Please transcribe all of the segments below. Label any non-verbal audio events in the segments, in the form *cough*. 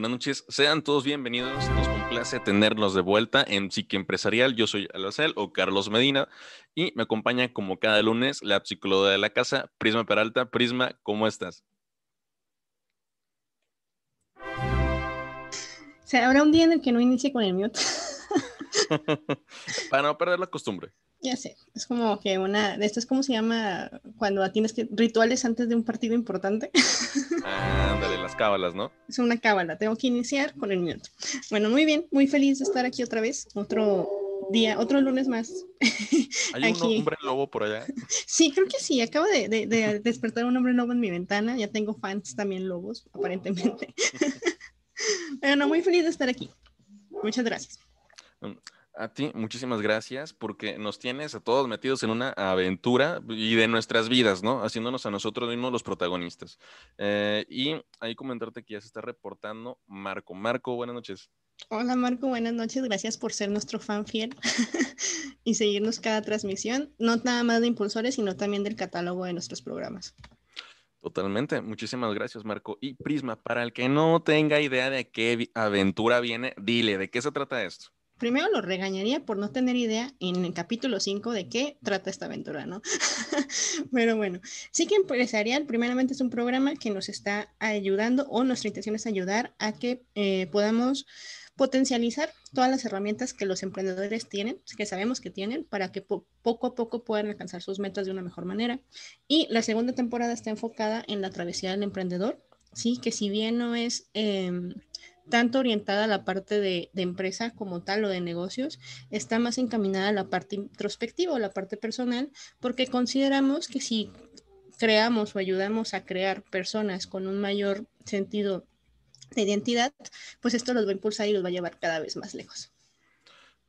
Buenas noches, sean todos bienvenidos. Nos complace tenernos de vuelta en Psique Empresarial. Yo soy Alacel o Carlos Medina y me acompaña como cada lunes la psicóloga de la casa, Prisma Peralta. Prisma, ¿cómo estás? O sea, habrá un día en el que no inicie con el mute. *laughs* Para no perder la costumbre. Ya sé, es como que una de estas, ¿cómo se llama? Cuando tienes que rituales antes de un partido importante. *laughs* Ándale, las cábalas, ¿no? Es una cábala, tengo que iniciar con el minuto. Bueno, muy bien, muy feliz de estar aquí otra vez, otro día, otro lunes más. *laughs* ¿Hay un hombre lobo por allá? *laughs* Sí, creo que sí, acabo de, de despertar un hombre lobo en mi ventana, ya tengo fans también lobos, aparentemente. bueno, muy feliz de estar aquí. Muchas gracias. Mm, a ti, muchísimas gracias porque nos tienes a todos metidos en una aventura y de nuestras vidas, ¿no? Haciéndonos a nosotros mismos los protagonistas. Eh, y ahí comentarte que ya se está reportando Marco. Marco, buenas noches. Hola Marco, buenas noches. Gracias por ser nuestro fan fiel *laughs* y seguirnos cada transmisión, no nada más de impulsores, sino también del catálogo de nuestros programas. Totalmente. Muchísimas gracias, Marco. Y Prisma, para el que no tenga idea de qué aventura viene, dile, ¿de qué se trata esto? Primero lo regañaría por no tener idea en el capítulo 5 de qué trata esta aventura, ¿no? *laughs* Pero bueno, sí que empresarial, primeramente es un programa que nos está ayudando o nuestra intención es ayudar a que eh, podamos potencializar todas las herramientas que los emprendedores tienen, que sabemos que tienen, para que poco a poco puedan alcanzar sus metas de una mejor manera. Y la segunda temporada está enfocada en la travesía del emprendedor, sí, que si bien no es... Em, tanto orientada a la parte de, empresa como tal o de negocios, está más encaminada a la parte introspectiva o la parte personal, porque consideramos que si creamos o ayudamos a crear personas con un mayor sentido de identidad, pues esto los va a impulsar y los va a llevar cada vez más lejos.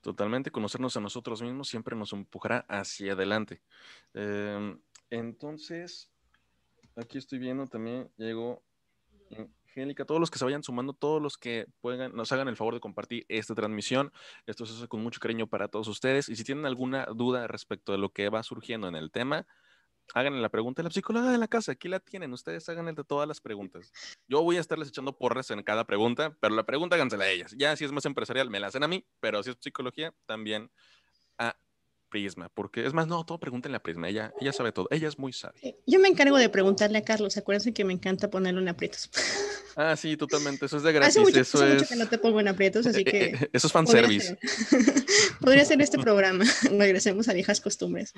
Totalmente, conocernos a nosotros mismos siempre nos empujará hacia adelante. Em, entonces, aquí estoy viendo también, llegó Angélica, todos los que se vayan sumando, todos los que puedan, nos hagan el favor de compartir esta transmisión. Esto se hace con mucho cariño para todos ustedes. Y si tienen alguna duda respecto de lo que va surgiendo en el tema, háganle la pregunta a la psicóloga de la casa. Aquí la tienen. Ustedes háganle de todas las preguntas. Yo voy a estarles echando porras en cada pregunta, pero la pregunta hágansela a ellas. Ya si es más empresarial, me la hacen a mí, pero si es psicología, también a Prisma, porque es más, no, todo pregúntenle a Prisma, ella, ella sabe todo, ella es muy sabia. Yo me encargo de preguntarle a Carlos, acuérdense que me encanta ponerlo en aprietos. *laughs* Ah, sí, totalmente, eso es de gratis. Hace mucho, eso es... mucho que no te pongo en aprietos, así que... Eh, eso es fanservice. *laughs* Podría ser este programa, *laughs* regresemos a viejas costumbres.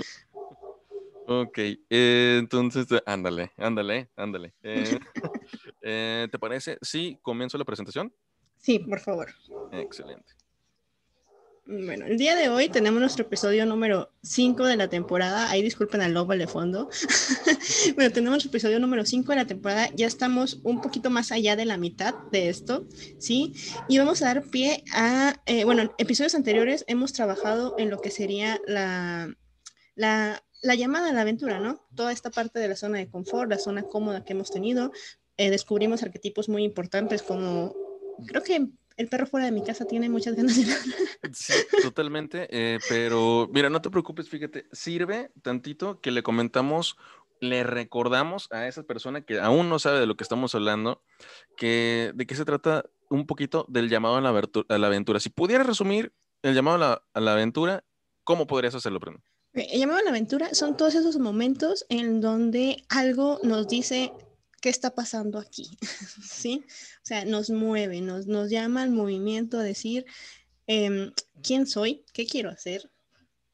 Ok, eh, entonces, ándale, ándale, ándale. Eh, ¿Te parece? Sí, comienzo la presentación. Sí, por favor. Excelente. Bueno, el día de hoy tenemos nuestro episodio número 5 de la temporada. Ahí disculpen al lobo de fondo. *laughs* Pero tenemos nuestro episodio número 5 de la temporada. Ya estamos un poquito más allá de la mitad de esto, ¿sí? Y vamos a dar pie a, eh, bueno, en episodios anteriores hemos trabajado en lo que sería la, la, la, llamada a la aventura, ¿no? Toda esta parte de la zona de confort, la zona cómoda que hemos tenido. Eh, descubrimos arquetipos muy importantes como, creo que el perro fuera de mi casa tiene muchas *laughs* ganas de Sí, totalmente. Eh, pero mira, no te preocupes, fíjate, sirve tantito que le comentamos, le recordamos a esa persona que aún no sabe de lo que estamos hablando, que de qué se trata un poquito del llamado a la, aventura. Si pudieras resumir el llamado a la, aventura, ¿cómo podrías hacerlo, Breno? El llamado a la aventura son todos esos momentos en donde algo nos dice ¿qué está pasando aquí? *laughs* ¿Sí? O sea, nos mueve, nos, nos llama al movimiento a decir, em, ¿quién soy? ¿Qué quiero hacer?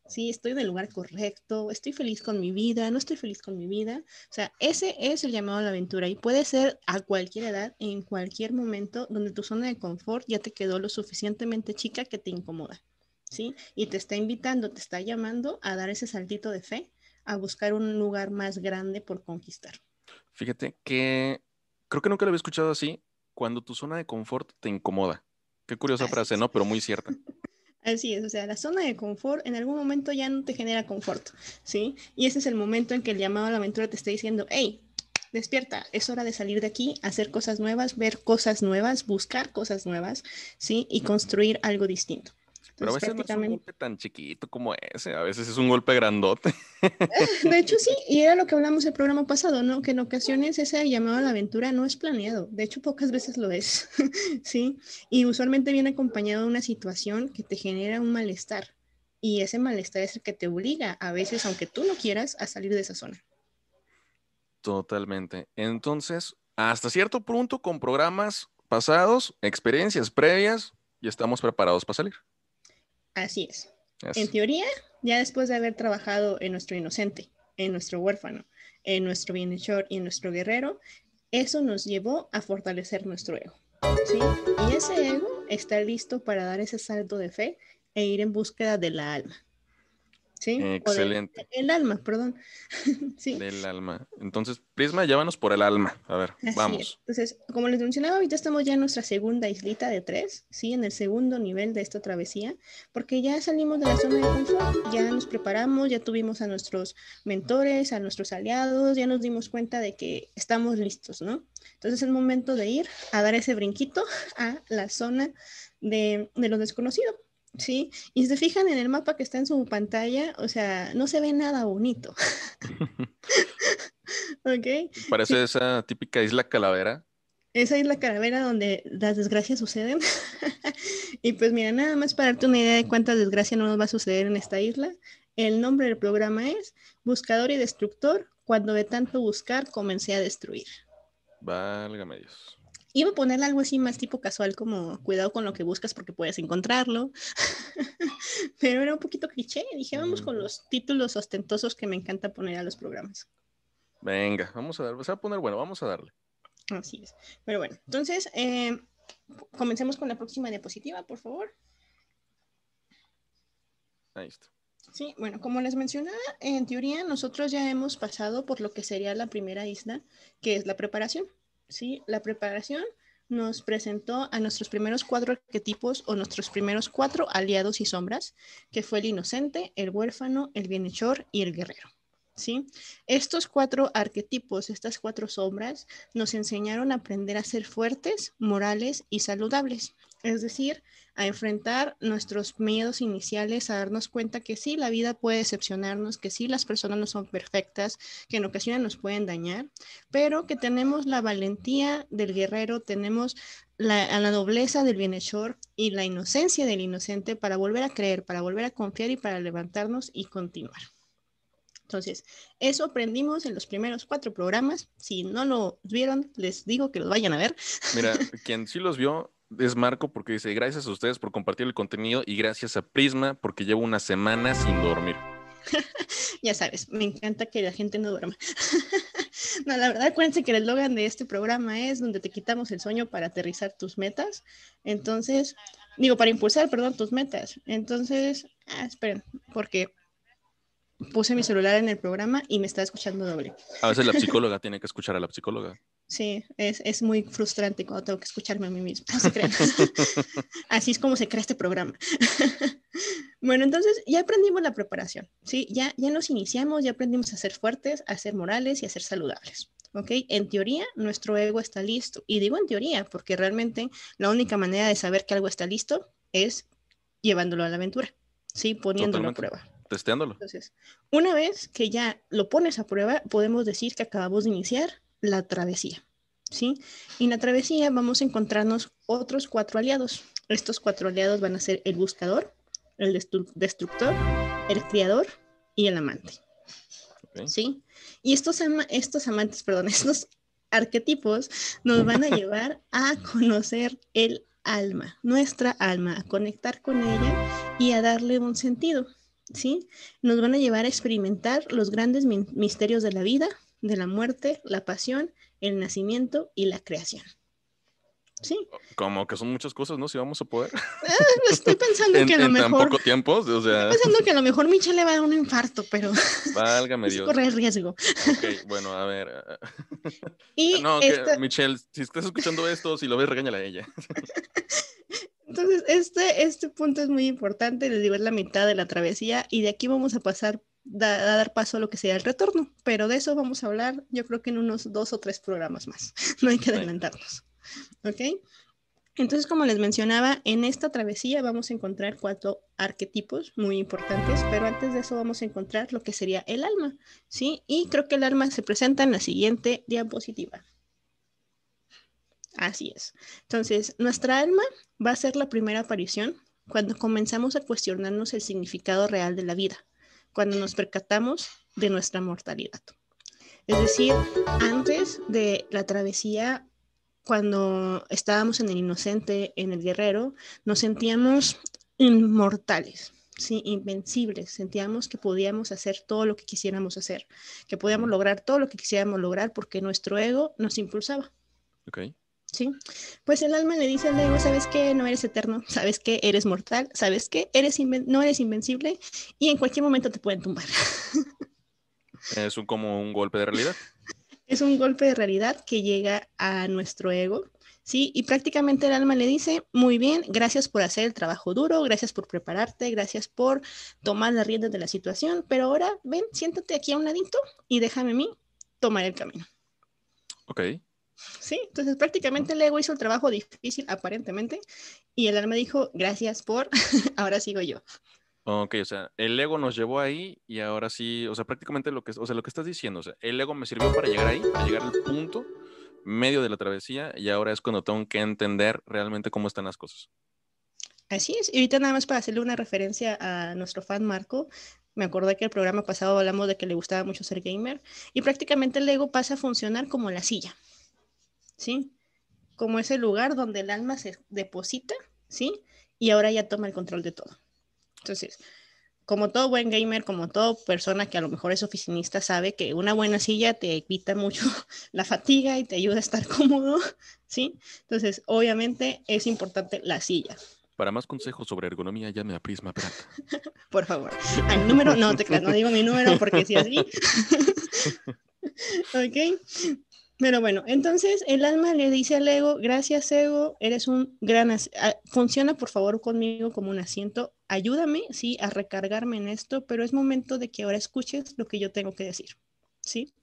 Sí, estoy en el lugar correcto, estoy feliz con mi vida, no estoy feliz con mi vida. O sea, ese es el llamado a la aventura y puede ser a cualquier edad, en cualquier momento donde tu zona de confort ya te quedó lo suficientemente chica que te incomoda. ¿Sí? Y te está invitando, te está llamando a dar ese saltito de fe, a buscar un lugar más grande por conquistar. Fíjate que creo que nunca lo había escuchado así, cuando tu zona de confort te incomoda. Qué curiosa frase, ¿no? Pero muy cierta. *laughs* Así es, o sea, la zona de confort en algún momento ya no te genera confort, ¿sí? Y ese es el momento en que el llamado a la aventura te está diciendo, hey, despierta, es hora de salir de aquí, hacer cosas nuevas, ver cosas nuevas, buscar cosas nuevas, ¿sí? Y construir algo distinto. Pero a veces no es un golpe tan chiquito como ese, a veces es un golpe grandote. *laughs* De hecho, sí, y era lo que hablamos el programa pasado, ¿no? Que en ocasiones ese llamado a la aventura no es planeado, de hecho pocas veces lo es, *laughs* ¿sí? Y usualmente viene acompañado de una situación que te genera un malestar, y ese malestar es el que te obliga, a veces, aunque tú no quieras, a salir de esa zona. Totalmente. Entonces, hasta cierto punto, con programas pasados, experiencias previas, ya estamos preparados para salir. Así es. En teoría, ya después de haber trabajado en nuestro inocente, en nuestro huérfano, en nuestro bienhechor y en nuestro guerrero, eso nos llevó a fortalecer nuestro ego. ¿sí? Y ese ego está listo para dar ese salto de fe e ir en búsqueda de la alma. ¿Sí? Excelente. el alma, perdón. *laughs* sí. Del alma. Entonces, Prisma, llévanos por el alma. A ver, vamos. Entonces, como les mencionaba, ahorita estamos ya en nuestra segunda islita de tres, ¿sí? En el segundo nivel de esta travesía, porque ya salimos de la zona de confort, ya nos preparamos, ya tuvimos a nuestros mentores, a nuestros aliados, ya nos dimos cuenta de que estamos listos, ¿no? Entonces es el momento de ir a dar ese brinquito *laughs* a la zona de, de lo desconocido. Sí, y si se fijan en el mapa que está en su pantalla, o sea, no se ve nada bonito. *laughs* ok. Parece esa típica isla calavera. Esa isla calavera donde las desgracias suceden. *laughs* y pues mira, nada más para darte una idea de cuántas desgracias no nos va a suceder en esta isla. El nombre del programa es Buscador y Destructor. Cuando de tanto buscar comencé a destruir. Válgame Dios. Iba a ponerle algo así más tipo casual, como cuidado con lo que buscas porque puedes encontrarlo. *laughs* Pero era un poquito cliché. Dije, vamos con los títulos ostentosos que me encanta poner a los programas. Venga, vamos a dar, se va a poner bueno, vamos a darle. Así es. Pero bueno, entonces, eh, comencemos con la próxima diapositiva, por favor. Ahí está. Sí, bueno, como les mencionaba, en teoría nosotros ya hemos pasado por lo que sería la primera isla, que es la preparación. ¿Sí? La preparación nos presentó a nuestros primeros cuatro arquetipos o nuestros primeros cuatro aliados y sombras, que fue el inocente, el huérfano, el bienhechor y el guerrero. ¿Sí? Estos cuatro arquetipos, estas cuatro sombras, nos enseñaron a aprender a ser fuertes, morales y saludables. Es decir, a enfrentar nuestros miedos iniciales, a darnos cuenta que sí, la vida puede decepcionarnos, que sí, las personas no son perfectas, que en ocasiones nos pueden dañar, pero que tenemos la valentía del guerrero, tenemos la, la nobleza del bienhechor y la inocencia del inocente para volver a creer, para volver a confiar y para levantarnos y continuar. Entonces, eso aprendimos en los primeros cuatro programas. Si no lo vieron, les digo que los vayan a ver. Mira, *laughs* quien sí los vio, es Marco porque dice, gracias a ustedes por compartir el contenido y gracias a Prisma porque llevo una semana sin dormir. *laughs* ya sabes, me encanta que la gente no duerma. *laughs* no, la verdad, acuérdense que el eslogan de este programa es donde te quitamos el sueño para aterrizar tus metas. Entonces, digo, para impulsar, perdón, tus metas. Entonces, ah, esperen, porque puse mi celular en el programa y me está escuchando doble. A veces la *laughs* psicóloga tiene que escuchar a la psicóloga. Sí, es, es, muy frustrante cuando tengo que escucharme a mí misma. *laughs* *laughs* Así es como se crea este programa. *laughs* bueno, entonces ya aprendimos la preparación, ¿sí? Ya, ya nos iniciamos, ya aprendimos a ser fuertes, a ser morales y a ser saludables. ¿Ok? En teoría, nuestro ego está listo. Y digo en teoría, porque realmente la única manera de saber que algo está listo es llevándolo a la aventura, ¿sí? Poniéndolo a prueba. Testeándolo. Entonces, una vez que ya lo pones a prueba, podemos decir que acabamos de iniciar la travesía. ¿sí? Y en la travesía vamos a encontrarnos otros cuatro aliados. Estos cuatro aliados van a ser el buscador, el destructor, el criador y el amante. ¿Sí? Y estos, estos amantes, perdón, *laughs* estos arquetipos nos van a llevar a conocer el alma, nuestra alma, a conectar con ella y a darle un sentido. ¿Sí? Nos van a llevar a experimentar los grandes misterios de la vida, de la muerte, la pasión, el nacimiento y la creación. Sí. Como que son muchas cosas, ¿no? Si vamos a poder. Ah, estoy pensando *laughs* que a lo en mejor. tan poco tiempo, o sea. Estoy pensando que a lo mejor Michelle le va a dar un infarto, pero. *laughs* Válgame Dios. Corre riesgo. Ok, bueno, a ver. Y *laughs* no, que, Michelle, si estás escuchando esto, si lo ves, regáñala a ella. Entonces, este, este punto es muy importante, les digo, es la mitad de la travesía y de aquí vamos a pasar a dar paso a lo que sea el retorno, pero de eso vamos a hablar yo creo que en unos dos o tres programas más, *laughs* no hay que adelantarnos, ¿ok? Entonces, como les mencionaba, en esta travesía vamos a encontrar cuatro arquetipos muy importantes, pero antes de eso vamos a encontrar lo que sería el alma, ¿sí? Y creo que el alma se presenta en la siguiente diapositiva. Así es. Entonces, nuestra alma va a ser la primera aparición cuando comenzamos a cuestionarnos el significado real de la vida, cuando nos percatamos de nuestra mortalidad. Es decir, antes de la travesía, cuando estábamos en el inocente, en el guerrero, nos sentíamos inmortales, ¿sí? invencibles. Sentíamos que podíamos hacer todo lo que quisiéramos hacer, que podíamos lograr todo lo que quisiéramos lograr porque nuestro ego nos impulsaba. Ok. Sí, pues el alma le dice al ego, ¿sabes qué? No eres eterno, ¿sabes qué? Eres mortal, ¿sabes qué? Eres no eres invencible y en cualquier momento te pueden tumbar. *laughs* Es un, como un golpe de realidad. Es un golpe de realidad que llega a nuestro ego, ¿sí? Y prácticamente el alma le dice, muy bien, gracias por hacer el trabajo duro, gracias por prepararte, gracias por tomar las riendas de la situación, pero ahora ven, siéntate aquí a un ladito y déjame a mí tomar el camino. Ok. Sí, entonces prácticamente el ego hizo el trabajo difícil aparentemente y el alma dijo, gracias por, *laughs* ahora sigo yo. Ok, o sea, el ego nos llevó ahí y ahora sí, o sea, prácticamente lo que, o sea, lo que estás diciendo, o sea, el ego me sirvió para llegar ahí, para llegar al punto medio de la travesía y ahora es cuando tengo que entender realmente cómo están las cosas. Así es, y ahorita nada más para hacerle una referencia a nuestro fan Marco, me acordé que el programa pasado hablamos de que le gustaba mucho ser gamer y prácticamente el ego pasa a funcionar como la silla, ¿sí? Como ese lugar donde el alma se deposita, ¿sí? Y ahora ya toma el control de todo. Entonces, como todo buen gamer, como toda persona que a lo mejor es oficinista, sabe que una buena silla te evita mucho *laughs* la fatiga y te ayuda a estar *laughs* cómodo, ¿sí? Entonces, obviamente es importante la silla. Para más consejos sobre ergonomía, llame a Prisma Plata. *laughs* Por favor. Al número, no te creas, no digo mi número porque si así. ok. Pero bueno, entonces el alma le dice al ego, gracias ego, eres un gran, funciona por favor conmigo como un asiento, ayúdame, sí, a recargarme en esto, pero es momento de que ahora escuches lo que yo tengo que decir, ¿sí?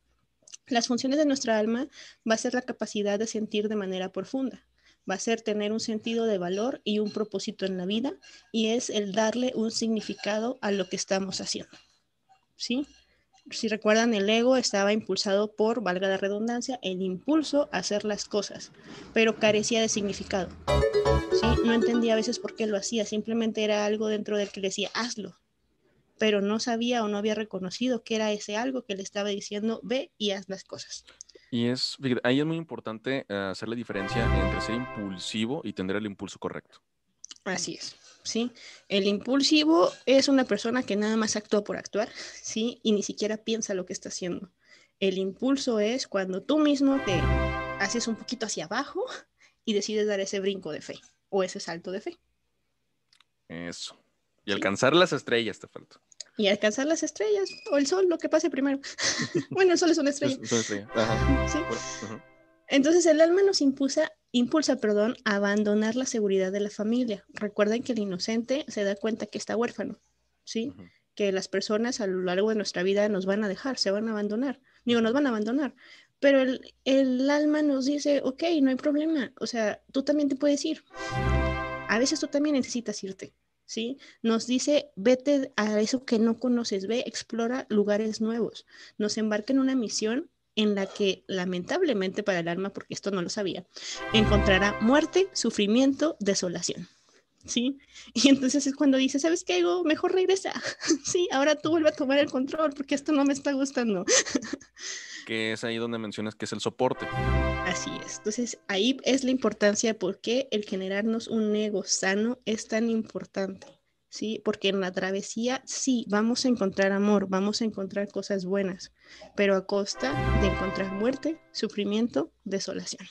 Las funciones de nuestra alma va a ser la capacidad de sentir de manera profunda, va a ser tener un sentido de valor y un propósito en la vida, y es el darle un significado a lo que estamos haciendo, ¿sí? Si recuerdan, el ego estaba impulsado por, valga la redundancia, el impulso a hacer las cosas, pero carecía de significado. ¿sí? No entendía a veces por qué lo hacía, simplemente era algo dentro del que le decía, hazlo, pero no sabía o no había reconocido que era ese algo que le estaba diciendo, ve y haz las cosas. Y es, ahí es muy importante eh, hacer la diferencia entre ser impulsivo y tener el impulso correcto. Así es. ¿Sí? El impulsivo es una persona que nada más actúa por actuar, ¿sí? Y ni siquiera piensa lo que está haciendo. El impulso es cuando tú mismo te haces un poquito hacia abajo y decides dar ese brinco de fe o ese salto de fe. Eso. Y alcanzar las estrellas te falta. Y alcanzar las estrellas o el sol, lo que pase primero. *laughs* bueno, el sol es una estrella. Es una estrella. Ajá. ¿Sí? Entonces el alma nos impulsa, impulsa perdón, a abandonar la seguridad de la familia. Recuerden que el inocente se da cuenta que está huérfano, ¿sí? Que las personas a lo largo de nuestra vida nos van a dejar, se van a abandonar. Digo, nos van a abandonar. Pero el, el alma nos dice, ok, no hay problema. O sea, tú también te puedes ir. A veces tú también necesitas irte. ¿sí? Nos dice, vete a eso que no conoces, ve, explora lugares nuevos, nos embarca en una misión en la que lamentablemente para el alma, porque esto no lo sabía, encontrará muerte, sufrimiento, desolación. ¿Sí? Y entonces es cuando dice, ¿sabes qué, Ego? Mejor regresa. *laughs* sí, ahora tú vuelve a tomar el control porque esto no me está gustando. *laughs* que es ahí donde mencionas que es el soporte. Así es. Entonces ahí es la importancia porque el generarnos un ego sano es tan importante. ¿Sí? Porque en la travesía sí, vamos a encontrar amor, vamos a encontrar cosas buenas, pero a costa de encontrar muerte, sufrimiento, desolación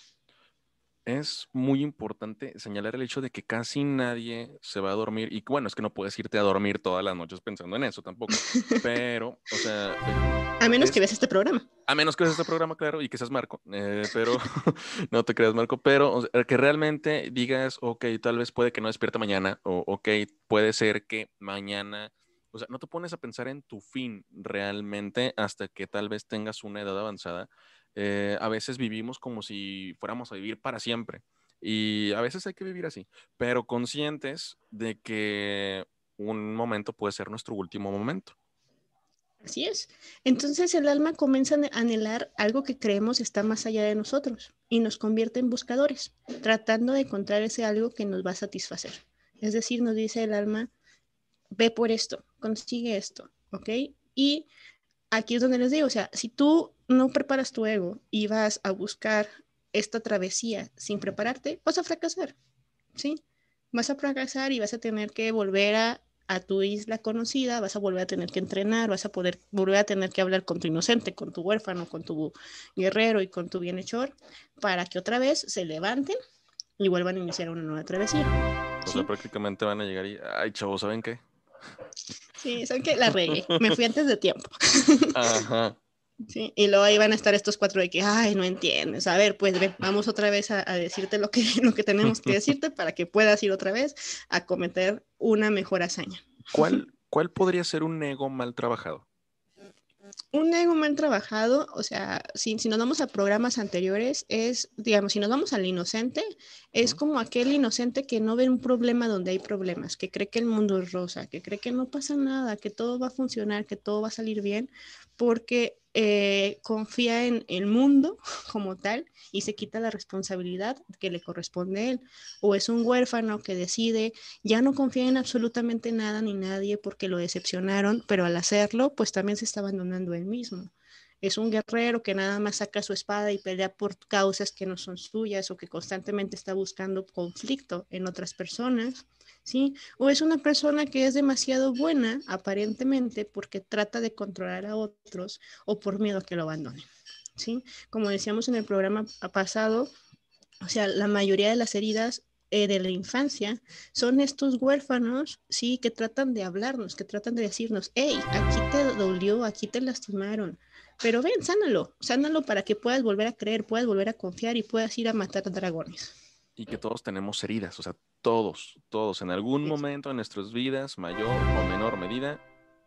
es muy importante señalar el hecho de que casi nadie se va a dormir. Y bueno, es que no puedes irte a dormir todas las noches pensando en eso tampoco. Pero, o sea. A menos que veas este programa. A menos que veas este programa, claro, y que seas Marco. Eh, pero *laughs* no te creas, Marco. Pero que realmente digas, ok, tal vez puede que no despierte mañana. O ok, puede ser que mañana. O sea, no te pones a pensar en tu fin realmente hasta que tal vez tengas una edad avanzada eh, a veces vivimos como si fuéramos a vivir para siempre. Y a veces hay que vivir así, pero conscientes de que un momento puede ser nuestro último momento. Así es. Entonces el alma comienza a anhelar algo que creemos está más allá de nosotros y nos convierte en buscadores, tratando de encontrar ese algo que nos va a satisfacer. Es decir, nos dice el alma, ve por esto, consigue esto, ¿ok? Y aquí es donde les digo, o sea, si tú no preparas tu ego y vas a buscar esta travesía sin prepararte, vas a fracasar, ¿sí? Vas a fracasar y vas a tener que volver a a tu isla conocida, vas a volver a tener que entrenar, vas a poder volver a tener que hablar con tu inocente, con tu huérfano, con tu guerrero y con tu bienhechor, para que otra vez se levanten y vuelvan a iniciar una nueva travesía. O sea, prácticamente van a llegar y, ay, chavos, ¿saben qué? Sí, ¿saben qué? La regué, me fui antes de tiempo. *laughs* Ajá. Sí, y luego ahí van a estar estos cuatro de que, ay, no entiendes. A ver, pues ven, vamos otra vez a, decirte lo que, *laughs* lo que tenemos que decirte para que puedas ir otra vez a cometer una mejor hazaña. ¿Cuál, cuál podría ser un ego mal trabajado? Un ego mal trabajado, o sea, si, si, nos vamos a programas anteriores, es, digamos, si nos vamos al inocente, es como aquel inocente que no ve un problema donde hay problemas, que cree que el mundo es rosa, que cree que no pasa nada, que todo va a funcionar, que todo va a salir bien, porque eh, confía en el mundo *laughs* como tal y se quita la responsabilidad que le corresponde a él. O es un huérfano que decide ya no confía en absolutamente nada ni nadie porque lo decepcionaron, pero al hacerlo, pues también se está abandonando él mismo. Es un guerrero que nada más saca su espada y pelea por causas que no son suyas o que constantemente está buscando conflicto en otras personas ¿sí? O es una persona que es demasiado buena, aparentemente, porque trata de controlar a otros o por miedo a que lo abandonen, ¿sí? Como decíamos en el programa pasado, o sea, la mayoría de las heridas eh, de la infancia son estos huérfanos, sí, que tratan de hablarnos, que tratan de decirnos, hey, aquí te dolió, aquí te lastimaron, pero ven, sánalo, sánalo para que puedas volver a creer, puedas volver a confiar y puedas ir a matar dragones. Y que todos tenemos heridas, o sea, todos, todos, en algún momento en nuestras vidas, mayor o menor medida,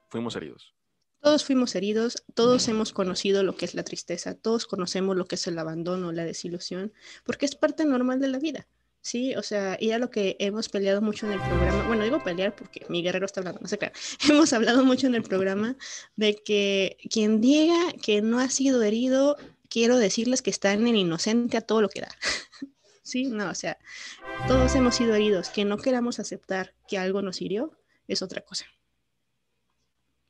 fuimos heridos. Todos fuimos heridos, todos hemos conocido lo que es la tristeza, todos conocemos lo que es el abandono, la desilusión, porque es parte normal de la vida. Sí, o sea, y a lo que hemos peleado mucho en el programa, bueno, digo pelear porque mi guerrero está hablando, no sé qué, *laughs* hemos hablado mucho en el programa de que quien diga que no ha sido herido, quiero decirles que está en el inocente a todo lo que da. *laughs* ¿sí? No, o sea, todos hemos sido heridos. Que no queramos aceptar que algo nos hirió es otra cosa.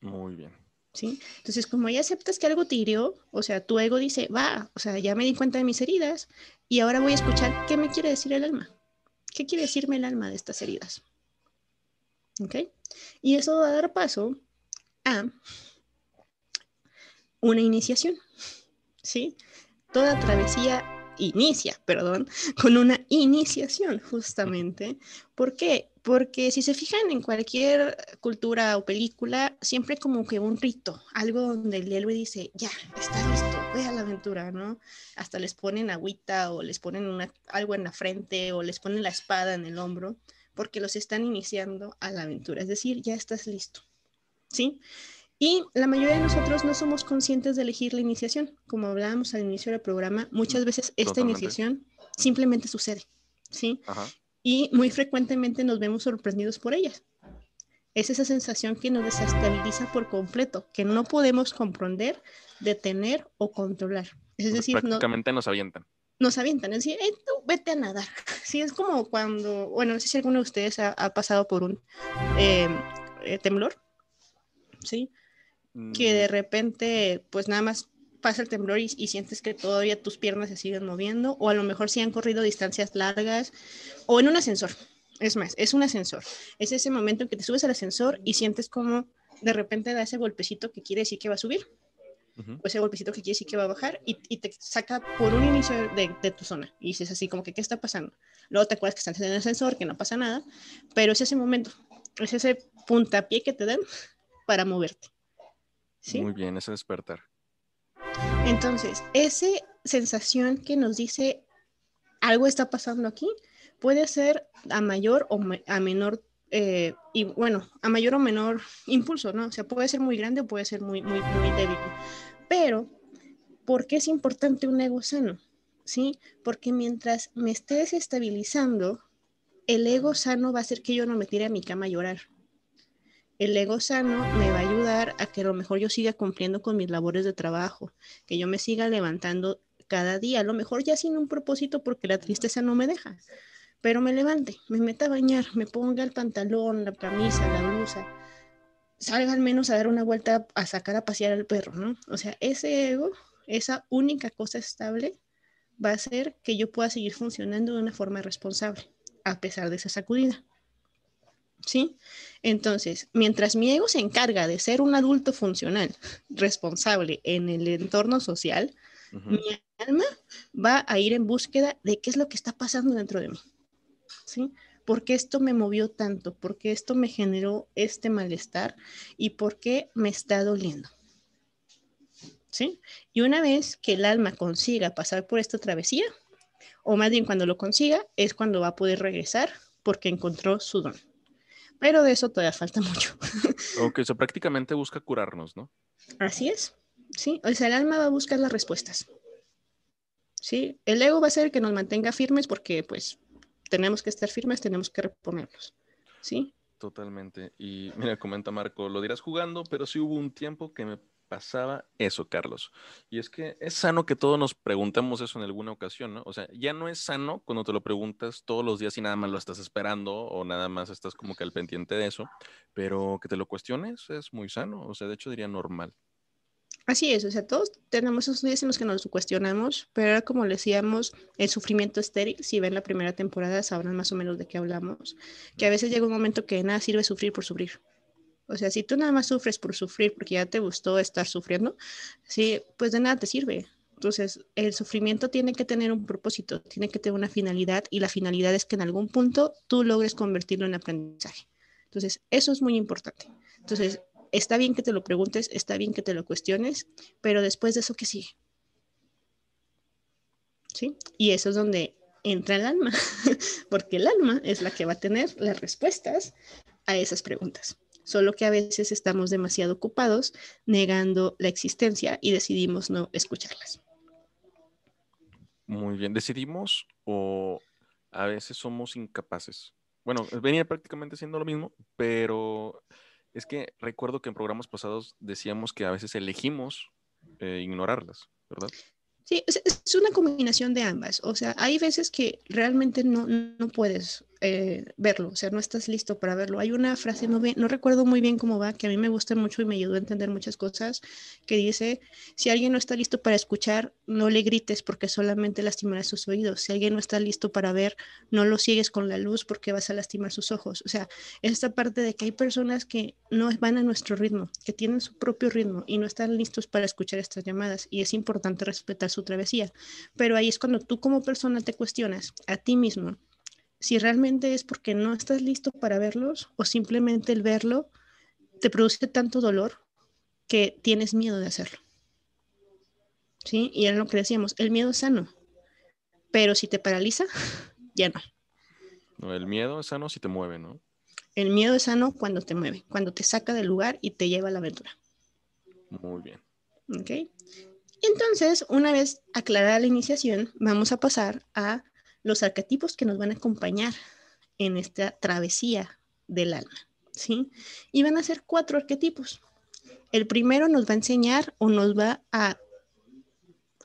Muy bien. ¿Sí? Entonces, como ya aceptas que algo te hirió, o sea, tu ego dice, va, o sea, ya me di cuenta de mis heridas y ahora voy a escuchar qué me quiere decir el alma. ¿Qué quiere decirme el alma de estas heridas? ¿Ok? Y eso va a dar paso a una iniciación. ¿Sí? Toda travesía inicia, perdón, con una iniciación justamente. ¿Por qué? Porque si se fijan en cualquier cultura o película, siempre como que un rito, algo donde el héroe dice, ya, está listo, ve a la aventura, ¿no? Hasta les ponen agüita o les ponen una, algo en la frente o les ponen la espada en el hombro, porque los están iniciando a la aventura, es decir, ya estás listo, ¿sí? Y la mayoría de nosotros no somos conscientes de elegir la iniciación. Como hablábamos al inicio del programa, muchas veces esta iniciación simplemente sucede, ¿sí? Y muy frecuentemente nos vemos sorprendidos por ella. Es esa sensación que nos desestabiliza por completo, que no podemos comprender, detener o controlar. Es decir, prácticamente nos avientan. Nos avientan, es decir, tú vete a nadar. *laughs* Sí, es como cuando, bueno, no sé si alguno de ustedes ha, pasado por un eh, eh, temblor, ¿sí? Que de mm. repente pues nada más pasa el temblor y, sientes que todavía tus piernas se siguen moviendo o a lo mejor si han corrido distancias largas o en un ascensor. Es más, es un ascensor. Es ese momento en que te subes al ascensor y sientes como de repente da ese golpecito que quiere decir que va a subir o ese golpecito que quiere decir que va a bajar y, te saca por un inicio de, tu zona y dices así como que ¿qué está pasando? Luego te acuerdas que estás en el ascensor, que no pasa nada, pero es ese momento, es ese puntapié que te dan para moverte. Muy bien, ese despertar. Entonces, esa sensación que nos dice algo está pasando aquí puede ser a mayor o a menor, eh, y bueno, a mayor o menor impulso, ¿no? O sea, puede ser muy grande o puede ser muy, muy, muy débil. Pero, ¿por qué es importante un ego sano? ¿sí? Porque mientras me esté desestabilizando, el ego sano va a hacer que yo no me tire a mi cama a llorar. El ego sano me va a a que a lo mejor yo siga cumpliendo con mis labores de trabajo, que yo me siga levantando cada día, a lo mejor ya sin un propósito porque la tristeza no me deja, pero me levante, me meta a bañar, me ponga el pantalón, la camisa, la blusa, salga al menos a dar una vuelta a sacar a pasear al perro, ¿no? O sea, ese ego, esa única cosa estable, va a hacer que yo pueda seguir funcionando de una forma responsable, a pesar de esa sacudida. ¿Sí? Entonces, mientras mi ego se encarga de ser un adulto funcional, responsable en el entorno social, mi alma va a ir en búsqueda de qué es lo que está pasando dentro de mí. ¿Sí? ¿Por qué esto me movió tanto? ¿Por qué esto me generó este malestar? ¿Y por qué me está doliendo? ¿sí? Y una vez que el alma consiga pasar por esta travesía, o más bien cuando lo consiga, es cuando va a poder regresar porque encontró su don. Pero de eso todavía falta mucho. *laughs* Ok, eso prácticamente busca curarnos, ¿no? Así es, sí. O sea, el alma va a buscar las respuestas. Sí, el ego va a ser el que nos mantenga firmes porque, pues, tenemos que estar firmes, tenemos que reponernos. Sí. Totalmente. Y mira, comenta Marco, lo dirás jugando, pero sí hubo un tiempo que me pasaba eso, Carlos. Y es que es sano que todos nos preguntemos eso en alguna ocasión, ¿no? O sea, ya no es sano cuando te lo preguntas todos los días y nada más lo estás esperando o nada más estás como que al pendiente de eso, pero que te lo cuestiones es muy sano, o sea, de hecho diría normal. Así es, o sea, todos tenemos esos días en los que nos cuestionamos, pero como decíamos, el sufrimiento estéril, si ven la primera temporada sabrán más o menos de qué hablamos, que a veces llega un momento que nada sirve sufrir por sufrir. O sea, si tú nada más sufres por sufrir porque ya te gustó estar sufriendo, sí, pues de nada te sirve. Entonces, el sufrimiento tiene que tener un propósito, tiene que tener una finalidad y la finalidad es que en algún punto tú logres convertirlo en aprendizaje. Entonces, eso es muy importante. Entonces, está bien que te lo preguntes, está bien que te lo cuestiones, pero después de eso, ¿qué sigue? ¿Sí? Y eso es donde entra el alma, *laughs* porque el alma es la que va a tener las respuestas a esas preguntas solo que a veces estamos demasiado ocupados negando la existencia y decidimos no escucharlas. Muy bien, decidimos o a veces somos incapaces. Bueno, venía prácticamente siendo lo mismo, pero es que recuerdo que en programas pasados decíamos que a veces elegimos eh, ignorarlas, ¿verdad? Sí, es, una combinación de ambas. O sea, hay veces que realmente no, no puedes eh, verlo, o sea, no estás listo para verlo. Hay una frase, no, no recuerdo muy bien cómo va, que a mí me gusta mucho y me ayudó a entender muchas cosas, que dice, si alguien no está listo para escuchar, no le grites porque solamente lastimará sus oídos. Si alguien no está listo para ver, no lo sigues con la luz porque vas a lastimar sus ojos. O sea, esta parte de que hay personas que no van a nuestro ritmo, que tienen su propio ritmo y no están listos para escuchar estas llamadas y es importante respetar su travesía. Pero ahí es cuando tú como persona te cuestionas a ti mismo si realmente es porque no estás listo para verlos o simplemente el verlo te produce tanto dolor que tienes miedo de hacerlo. ¿Sí? Y era lo que decíamos, el miedo es sano, pero si te paraliza, *laughs* ya no. no. El miedo es sano si te mueve, ¿no? El miedo es sano cuando te mueve, cuando te saca del lugar y te lleva a la aventura. Muy bien. ¿Ok? Entonces, una vez aclarada la iniciación, vamos a pasar a los arquetipos que nos van a acompañar en esta travesía del alma, ¿sí? Y van a ser cuatro arquetipos. El primero nos va a enseñar o nos va a,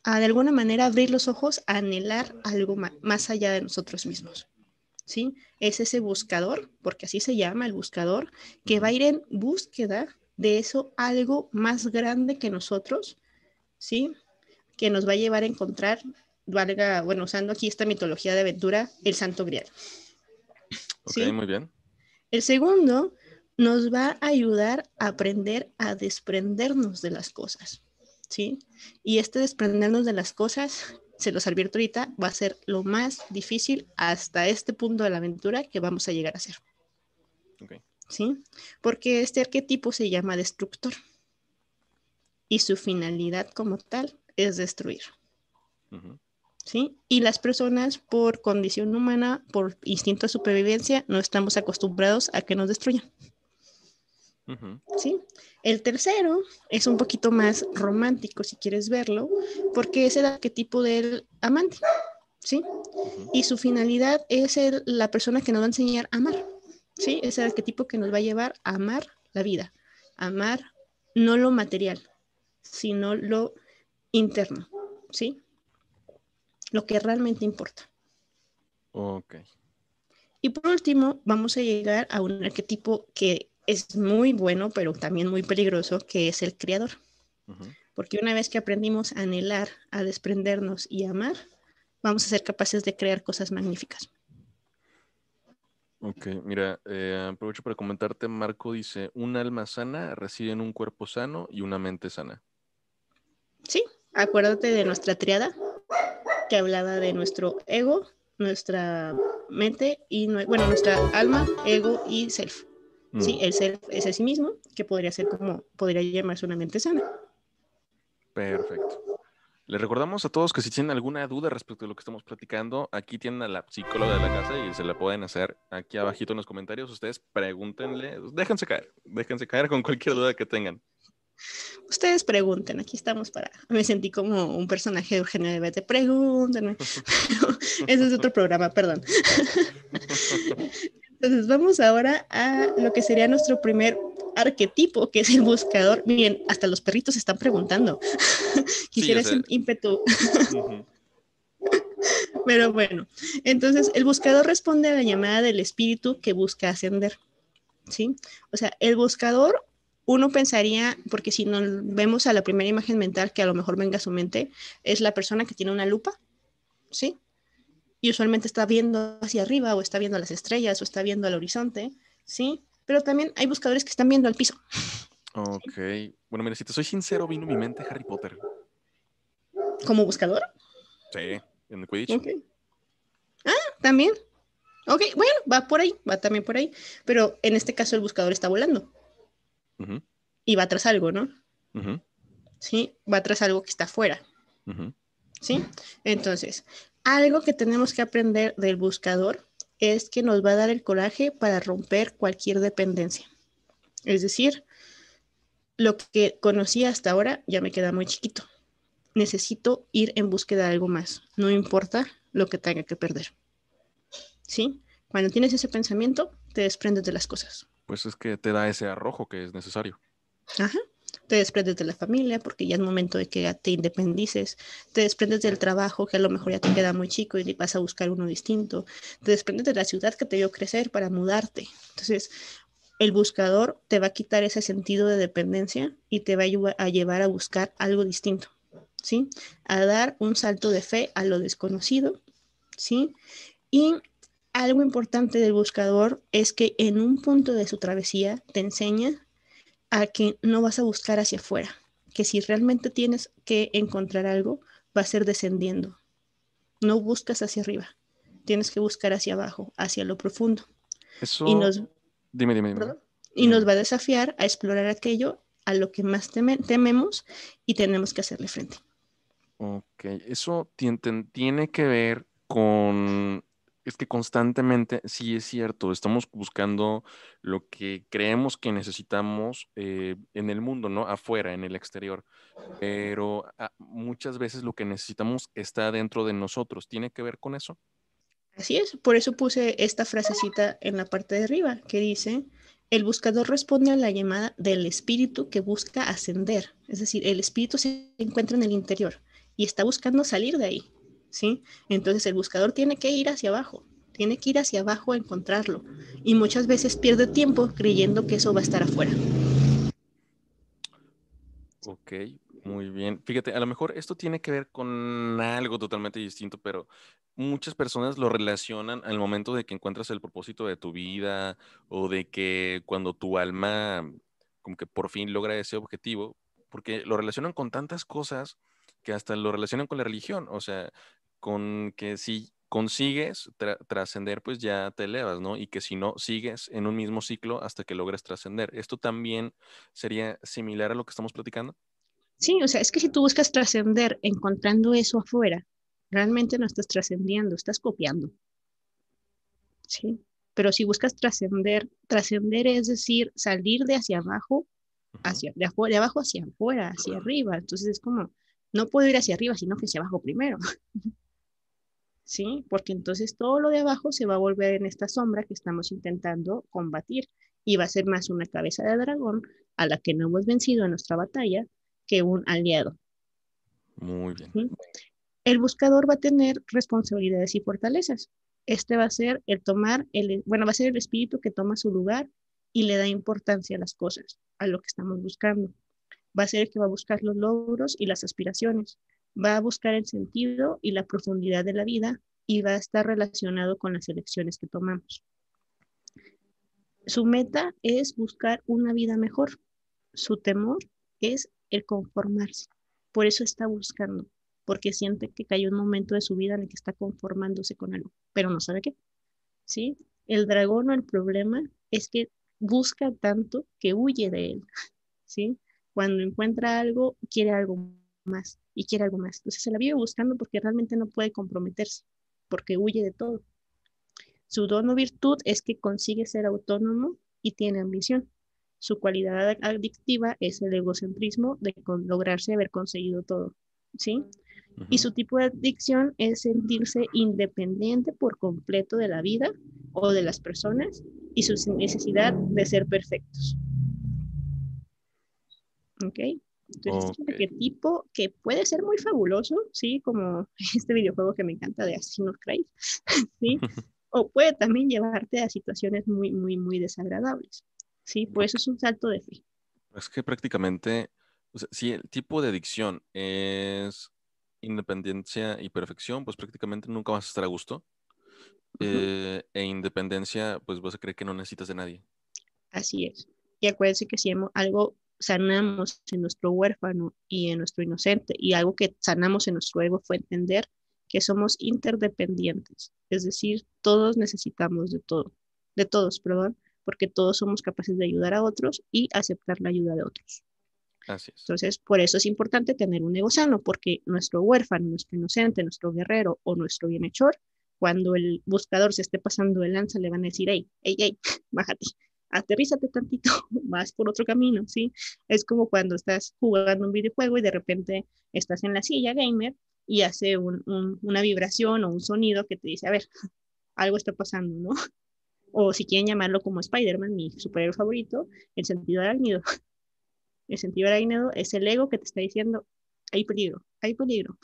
a de alguna manera abrir los ojos a anhelar algo más, allá de nosotros mismos. ¿Sí? Es ese buscador, porque así se llama el buscador, que va a ir en búsqueda de eso algo más grande que nosotros, ¿sí? Que nos va a llevar a encontrar valga, bueno, usando aquí esta mitología de aventura, el Santo Grial. Ok, muy bien. El segundo nos va a ayudar a aprender a desprendernos de las cosas, ¿sí? Y este desprendernos de las cosas, se los advierto ahorita, va a ser lo más difícil hasta este punto de la aventura que vamos a llegar a. Okay. ¿Sí? Porque este arquetipo se llama destructor y su finalidad como tal es destruir. ¿Sí? Y las personas por condición humana, por instinto de supervivencia, no estamos acostumbrados a que nos destruyan. ¿Sí? El tercero es un poquito más romántico, si quieres verlo, porque es el arquetipo del amante. ¿Sí? Y su finalidad es el, la persona que nos va a enseñar a amar. ¿Sí? Es el arquetipo que nos va a llevar a amar la vida, amar no lo material, sino lo interno, ¿sí? Lo que realmente importa. Ok. Y por último, vamos a llegar a un arquetipo que es muy bueno, pero también muy peligroso, que es el creador. Porque una vez que aprendimos a anhelar, a desprendernos y amar, vamos a ser capaces de crear cosas magníficas. Ok, mira, eh, aprovecho para comentarte, Marco dice, un alma sana reside en un cuerpo sano y una mente sana. Sí, acuérdate de nuestra triada que hablaba de nuestro ego, nuestra mente y, bueno, nuestra alma, ego y self. Sí, mm. el self es el sí mismo, que podría ser como, podría llamarse una mente sana. Perfecto. Les recordamos a todos que si tienen alguna duda respecto a lo que estamos platicando, aquí tienen a la psicóloga de la casa y se la pueden hacer aquí abajito en los comentarios. Ustedes pregúntenle, déjense caer, déjense caer con cualquier duda que tengan. Ustedes pregunten, aquí estamos para. Me sentí como un personaje de Eugenio de Bete. Pregúntenme. *laughs* ese es otro programa, perdón. *laughs* Entonces, vamos ahora a lo que sería nuestro primer arquetipo, que es el buscador. Miren, hasta los perritos están preguntando. *laughs* Quisiera ese ímpetu. Pero bueno, entonces el buscador responde a la llamada del espíritu que busca ascender. ¿Sí? O sea, el buscador uno pensaría, porque si nos vemos a la primera imagen mental que a lo mejor venga a su mente, es la persona que tiene una lupa, ¿sí? Y usualmente está viendo hacia arriba o está viendo las estrellas o está viendo al horizonte, ¿sí? Pero también hay buscadores que están viendo al piso. Ok. Bueno, mira, si te soy sincero, vino a mi mente Harry Potter. ¿Como buscador? Sí, en el Quidditch. Ah, también. Ok, bueno, va por ahí, va también por ahí. Pero en este caso el buscador está volando. Y va tras algo, ¿no? Sí, va tras algo que está afuera. ¿Sí? Entonces, algo que tenemos que aprender del buscador es que nos va a dar el coraje para romper cualquier dependencia. Es decir, lo que conocí hasta ahora ya me queda muy chiquito. Necesito ir en búsqueda de algo más, no importa lo que tenga que perder. ¿Sí? Cuando tienes ese pensamiento, te desprendes de las cosas pues es que te da ese arrojo que es necesario. Ajá. Te desprendes de la familia porque ya es momento de que te independices. Te desprendes del trabajo que a lo mejor ya te queda muy chico y vas a buscar uno distinto. Te desprendes de la ciudad que te dio crecer para mudarte. Entonces, el buscador te va a quitar ese sentido de dependencia y te va a llevar a buscar algo distinto, ¿sí? A dar un salto de fe a lo desconocido, ¿sí? Y algo importante del buscador es que en un punto de su travesía te enseña a que no vas a buscar hacia afuera, que si realmente tienes que encontrar algo, va a ser descendiendo. No buscas hacia arriba, tienes que buscar hacia abajo, hacia lo profundo. Eso... Y nos... Dime, dime, dime. Y nos va a desafiar a explorar aquello a lo que más tememos y tenemos que hacerle frente. Ok, eso tiene que ver con es que constantemente, sí es cierto, estamos buscando lo que creemos que necesitamos eh, en el mundo, ¿no? Afuera, en el exterior. Pero ah, muchas veces lo que necesitamos está dentro de nosotros. ¿Tiene que ver con eso? Así es, por eso puse esta frasecita en la parte de arriba que dice, el buscador responde a la llamada del espíritu que busca ascender. Es decir, el espíritu se encuentra en el interior y está buscando salir de ahí. ¿Sí? Entonces el buscador tiene que ir hacia abajo, tiene que ir hacia abajo a encontrarlo y muchas veces pierde tiempo creyendo que eso va a estar afuera. Ok, muy bien. Fíjate, a lo mejor esto tiene que ver con algo totalmente distinto, pero muchas personas lo relacionan al momento de que encuentras el propósito de tu vida o de que cuando tu alma como que por fin logra ese objetivo, porque lo relacionan con tantas cosas que hasta lo relacionan con la religión. O sea, con que si consigues trascender, pues ya te elevas, ¿no? Y que si no, sigues en un mismo ciclo hasta que logres trascender. ¿Esto también sería similar a lo que estamos platicando? Sí, o sea, es que si tú buscas trascender encontrando eso afuera, realmente no estás trascendiendo, estás copiando. Sí. Pero si buscas trascender, trascender es decir, salir de hacia abajo, hacia, de, de abajo hacia afuera, hacia arriba. Entonces es como, no puedo ir hacia arriba, sino que hacia abajo primero. *laughs* ¿Sí? Porque entonces todo lo de abajo se va a volver en esta sombra que estamos intentando combatir y va a ser más una cabeza de dragón a la que no hemos vencido en nuestra batalla que un aliado. Muy bien. El buscador va a tener responsabilidades y fortalezas. Este va a ser el tomar, el, bueno, va a ser el espíritu que toma su lugar y le da importancia a las cosas, a lo que estamos buscando. Va a ser el que va a buscar los logros y las aspiraciones. Va a buscar el sentido y la profundidad de la vida y va a estar relacionado con las elecciones que tomamos. Su meta es buscar una vida mejor. Su temor es el conformarse. Por eso está buscando, porque siente que cayó un momento de su vida en el que está conformándose con algo, pero no sabe qué. ¿Sí? El dragón o el problema es que busca tanto que huye de él. *laughs* ¿Sí? Cuando encuentra algo, quiere algo más y quiere algo más. Entonces se la vive buscando porque realmente no puede comprometerse, porque huye de todo. Su don o virtud es que consigue ser autónomo y tiene ambición. Su cualidad adictiva es el egocentrismo de lograrse haber conseguido todo, ¿sí? Y su tipo de adicción es sentirse independiente por completo de la vida o de las personas y su necesidad de ser perfectos. ¿Ok? Entonces, okay. ¿qué tipo que puede ser muy fabuloso, ¿sí? Como *laughs* este videojuego que me encanta de Assassin's Creed, *laughs* ¿sí? *laughs* o puede también llevarte a situaciones muy, muy, muy desagradables. Sí, pues eso es un salto de fe. Es que prácticamente, o sea, si el tipo de adicción es independencia y perfección, pues prácticamente nunca vas a estar a gusto. eh, e independencia, pues vas a creer que no necesitas de nadie. Así es. Y acuérdense que si algo sanamos en nuestro huérfano y en nuestro inocente, y algo que sanamos en nuestro ego fue entender que somos interdependientes, es decir, todos necesitamos de todo, de todos, perdón, porque todos somos capaces de ayudar a otros y aceptar la ayuda de otros. Así es. Entonces, por eso es importante tener un ego sano, porque nuestro huérfano, nuestro inocente, nuestro guerrero o nuestro bienhechor, cuando el buscador se esté pasando el lanza, le van a decir, hey, hey, hey, bájate, aterrízate tantito, *laughs* vas por otro camino, ¿sí? Es como cuando estás jugando un videojuego y de repente estás en la silla gamer y hace un, un, una vibración o un sonido que te dice, a ver, *laughs* algo está pasando, ¿no? *laughs* O si quieren llamarlo como Spider-Man, mi superhéroe favorito, el sentido arácnido. El sentido arácnido es el ego que te está diciendo, hay peligro, hay peligro.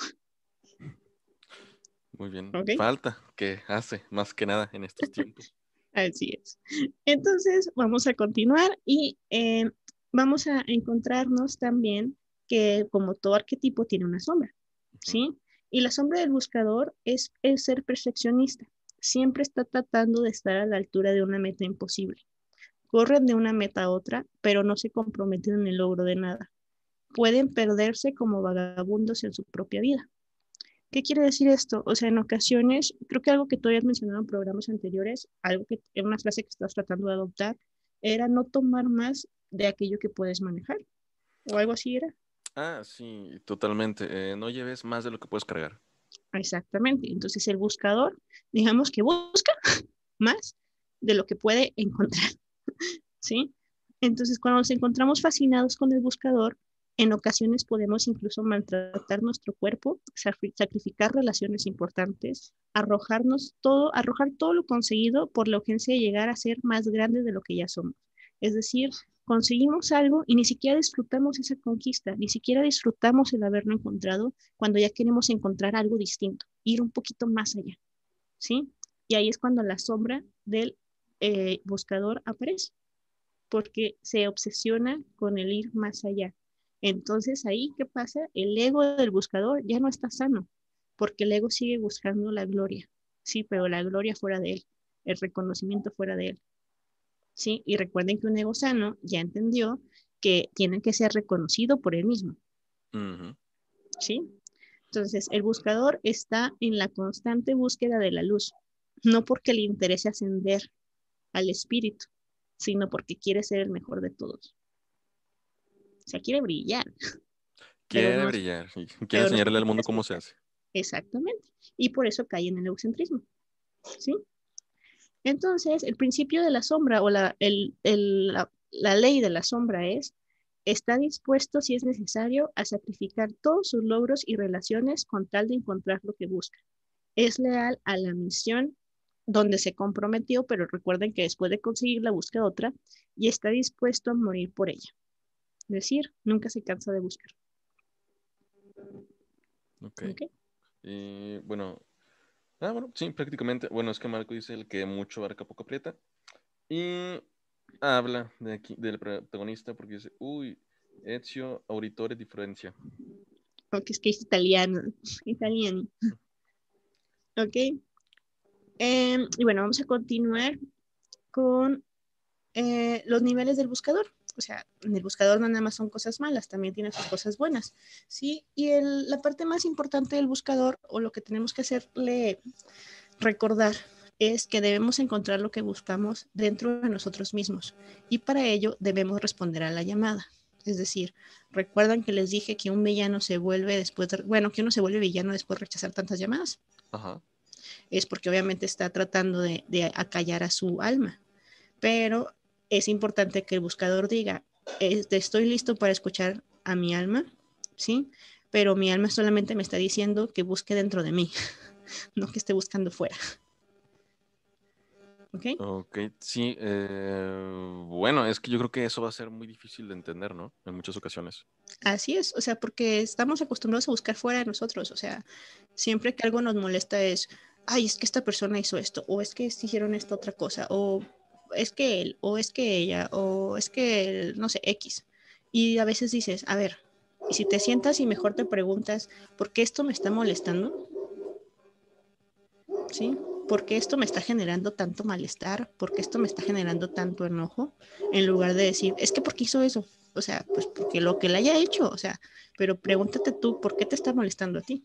Muy bien. ¿Okay? Falta que hace más que nada en estos tiempos. Así es. Entonces, vamos a continuar y eh, vamos a encontrarnos también que como todo arquetipo tiene una sombra, ¿sí? Y la sombra del buscador es el ser perfeccionista. Siempre está tratando de estar a la altura de una meta imposible. Corren de una meta a otra, pero no se comprometen en el logro de nada. Pueden perderse como vagabundos en su propia vida. ¿Qué quiere decir esto? O sea, en ocasiones, creo que algo que tú habías mencionado en programas anteriores, algo que era una frase que estás tratando de adoptar, era no tomar más de aquello que puedes manejar. ¿O algo así era? Ah, sí, totalmente. Eh, no lleves más de lo que puedes cargar. Exactamente. Entonces el buscador, digamos que busca *laughs* más de lo que puede encontrar. *laughs* ¿Sí? Entonces cuando nos encontramos fascinados con el buscador, en ocasiones podemos incluso maltratar nuestro cuerpo, sacrificar relaciones importantes, arrojarnos todo, arrojar todo lo conseguido por la urgencia de llegar a ser más grande de lo que ya somos. Es decir, conseguimos algo y ni siquiera disfrutamos esa conquista, ni siquiera disfrutamos el haberlo encontrado cuando ya queremos encontrar algo distinto, ir un poquito más allá, ¿sí? Y ahí es cuando la sombra del eh, buscador aparece, porque se obsesiona con el ir más allá. Entonces ahí, ¿qué pasa? El ego del buscador ya no está sano, porque el ego sigue buscando la gloria, sí, pero la gloria fuera de él, el reconocimiento fuera de él. ¿sí? Y recuerden que un ego sano ya entendió que tiene que ser reconocido por él mismo. Uh -huh. ¿Sí? Entonces, el buscador está en la constante búsqueda de la luz, no porque le interese ascender al espíritu, sino porque quiere ser el mejor de todos. O sea, quiere brillar. *laughs* Quiere no, brillar, *laughs* quiere enseñarle al mundo cómo se hace. Exactamente. Y por eso cae en el egocentrismo. ¿Sí? Entonces, el principio de la sombra o la, la ley de la sombra es, está dispuesto, si es necesario, a sacrificar todos sus logros y relaciones con tal de encontrar lo que busca. Es leal a la misión donde se comprometió, pero recuerden que después de conseguirla busca otra y está dispuesto a morir por ella. Decir, nunca se cansa de buscar. Ok. bueno, ah, bueno, sí, prácticamente. Bueno, es que Marco dice el que mucho abarca poco aprieta. Y habla de aquí, del protagonista porque dice, uy, Ezio Auditore Diferencia. Ok, es que es italiano. *laughs* Italiano. Ok. Em, y bueno, vamos a continuar con eh, los niveles del buscador. O sea, en el buscador no nada más son cosas malas, también tiene sus cosas buenas. ¿sí? Y la parte más importante del buscador, o lo que tenemos que hacerle recordar, es que debemos encontrar lo que buscamos dentro de nosotros mismos. Y para ello debemos responder a la llamada. Es decir, recuerdan que les dije que un villano se vuelve después, de, bueno, que uno se vuelve villano después de rechazar tantas llamadas. Ajá es porque obviamente está tratando de, acallar a su alma. Pero es importante que el buscador diga, estoy listo para escuchar a mi alma, ¿sí? Pero mi alma solamente me está diciendo que busque dentro de mí, *laughs* no que esté buscando fuera. ¿Ok? Ok, sí. Eh, bueno, es que yo creo que eso va a ser muy difícil de entender, ¿no? En muchas ocasiones. Así es, o sea, porque estamos acostumbrados a buscar fuera de nosotros, o sea, siempre que algo nos molesta es, ay, es que esta persona hizo esto, o es que hicieron esta otra cosa, o es que él, o es que ella, o es que, no sé, X. Y a veces dices, a ver, y si te sientas y mejor te preguntas, ¿por qué esto me está molestando? ¿Sí? ¿Por qué esto me está generando tanto malestar? ¿Por qué esto me está generando tanto enojo? En lugar de decir, es que ¿por qué hizo eso? O sea, pues porque lo que le haya hecho, o sea, pero pregúntate tú, ¿por qué te está molestando a ti?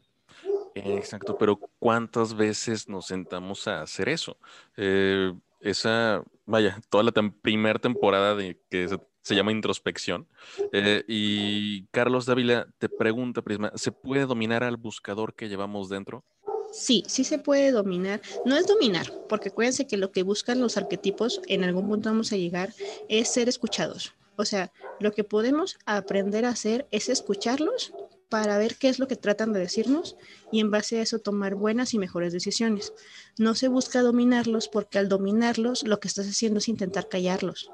Exacto, pero ¿cuántas veces nos sentamos a hacer eso? Eh, esa, vaya, toda la primera temporada de que se, llama introspección. Eh, y Carlos Dávila te pregunta, Prisma, ¿se puede dominar al buscador que llevamos dentro? Sí, sí se puede dominar. No es dominar, porque acuérdense que lo que buscan los arquetipos, en algún punto vamos a llegar, es ser escuchados. O sea, lo que podemos aprender a hacer es escucharlos para ver qué es lo que tratan de decirnos y en base a eso tomar buenas y mejores decisiones. No se busca dominarlos porque al dominarlos lo que estás haciendo es intentar callarlos.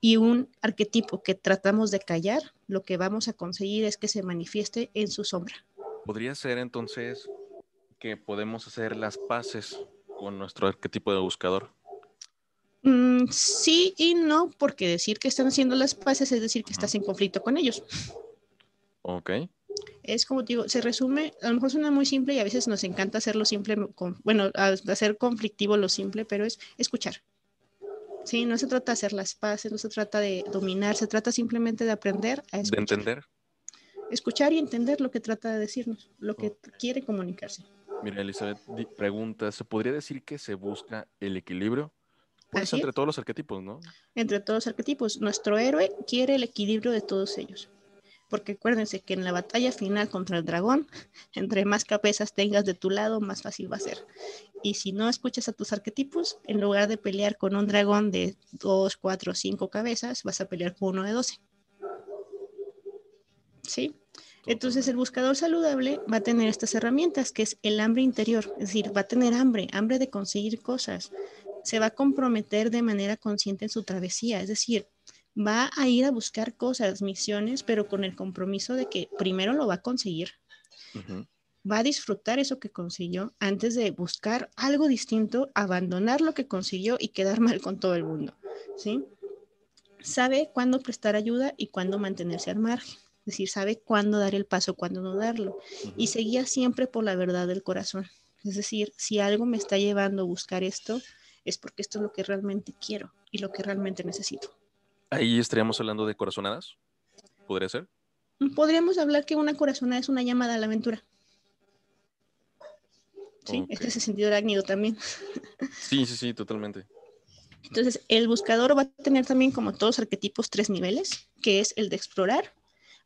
Y un arquetipo que tratamos de callar, lo que vamos a conseguir es que se manifieste en su sombra. Podría ser entonces que podemos hacer las paces con nuestro arquetipo de buscador. Mm, sí y no, porque decir que están haciendo las paces es decir que estás en conflicto con ellos. Ok es como digo, se resume, a lo mejor suena muy simple y a veces nos encanta hacerlo simple, bueno, hacer conflictivo lo simple, pero es escuchar. Sí, no se trata de hacer las paces, no se trata de dominar, se trata simplemente de aprender a escuchar. De entender. Escuchar y entender lo que trata de decirnos, lo que quiere comunicarse. Mira, Elizabeth pregunta, ¿se podría decir que se busca el equilibrio? Pues entre todos los arquetipos, ¿no? Entre todos los arquetipos. Nuestro héroe quiere el equilibrio de todos ellos porque acuérdense que en la batalla final contra el dragón, entre más cabezas tengas de tu lado, más fácil va a ser. Y si no escuchas a tus arquetipos, en lugar de pelear con un dragón de 2, 4, 5 cabezas, vas a pelear con uno de 12. ¿Sí? Entonces el buscador saludable va a tener estas herramientas, que es el hambre interior, es decir, va a tener hambre, hambre de conseguir cosas. Se va a comprometer de manera consciente en su travesía, es decir, va a ir a buscar cosas, misiones, pero con el compromiso de que primero lo va a conseguir. Va a disfrutar eso que consiguió antes de buscar algo distinto, abandonar lo que consiguió y quedar *laughs* mal con todo el mundo. ¿sí? Sabe cuándo prestar ayuda y cuándo mantenerse al margen. Es decir, sabe cuándo dar el paso, cuándo no darlo. Y seguía siempre por la verdad del corazón. Es decir, si algo me está llevando a buscar esto, es porque esto es lo que realmente quiero y lo que realmente necesito. Ahí estaríamos hablando de corazonadas. ¿Podría ser? Podríamos hablar que una corazonada es una llamada a la aventura. Sí, es ese sentido arácnido también. Sí, sí, sí, totalmente. Entonces, el buscador va a tener también, como todos arquetipos, tres niveles, que es el de explorar,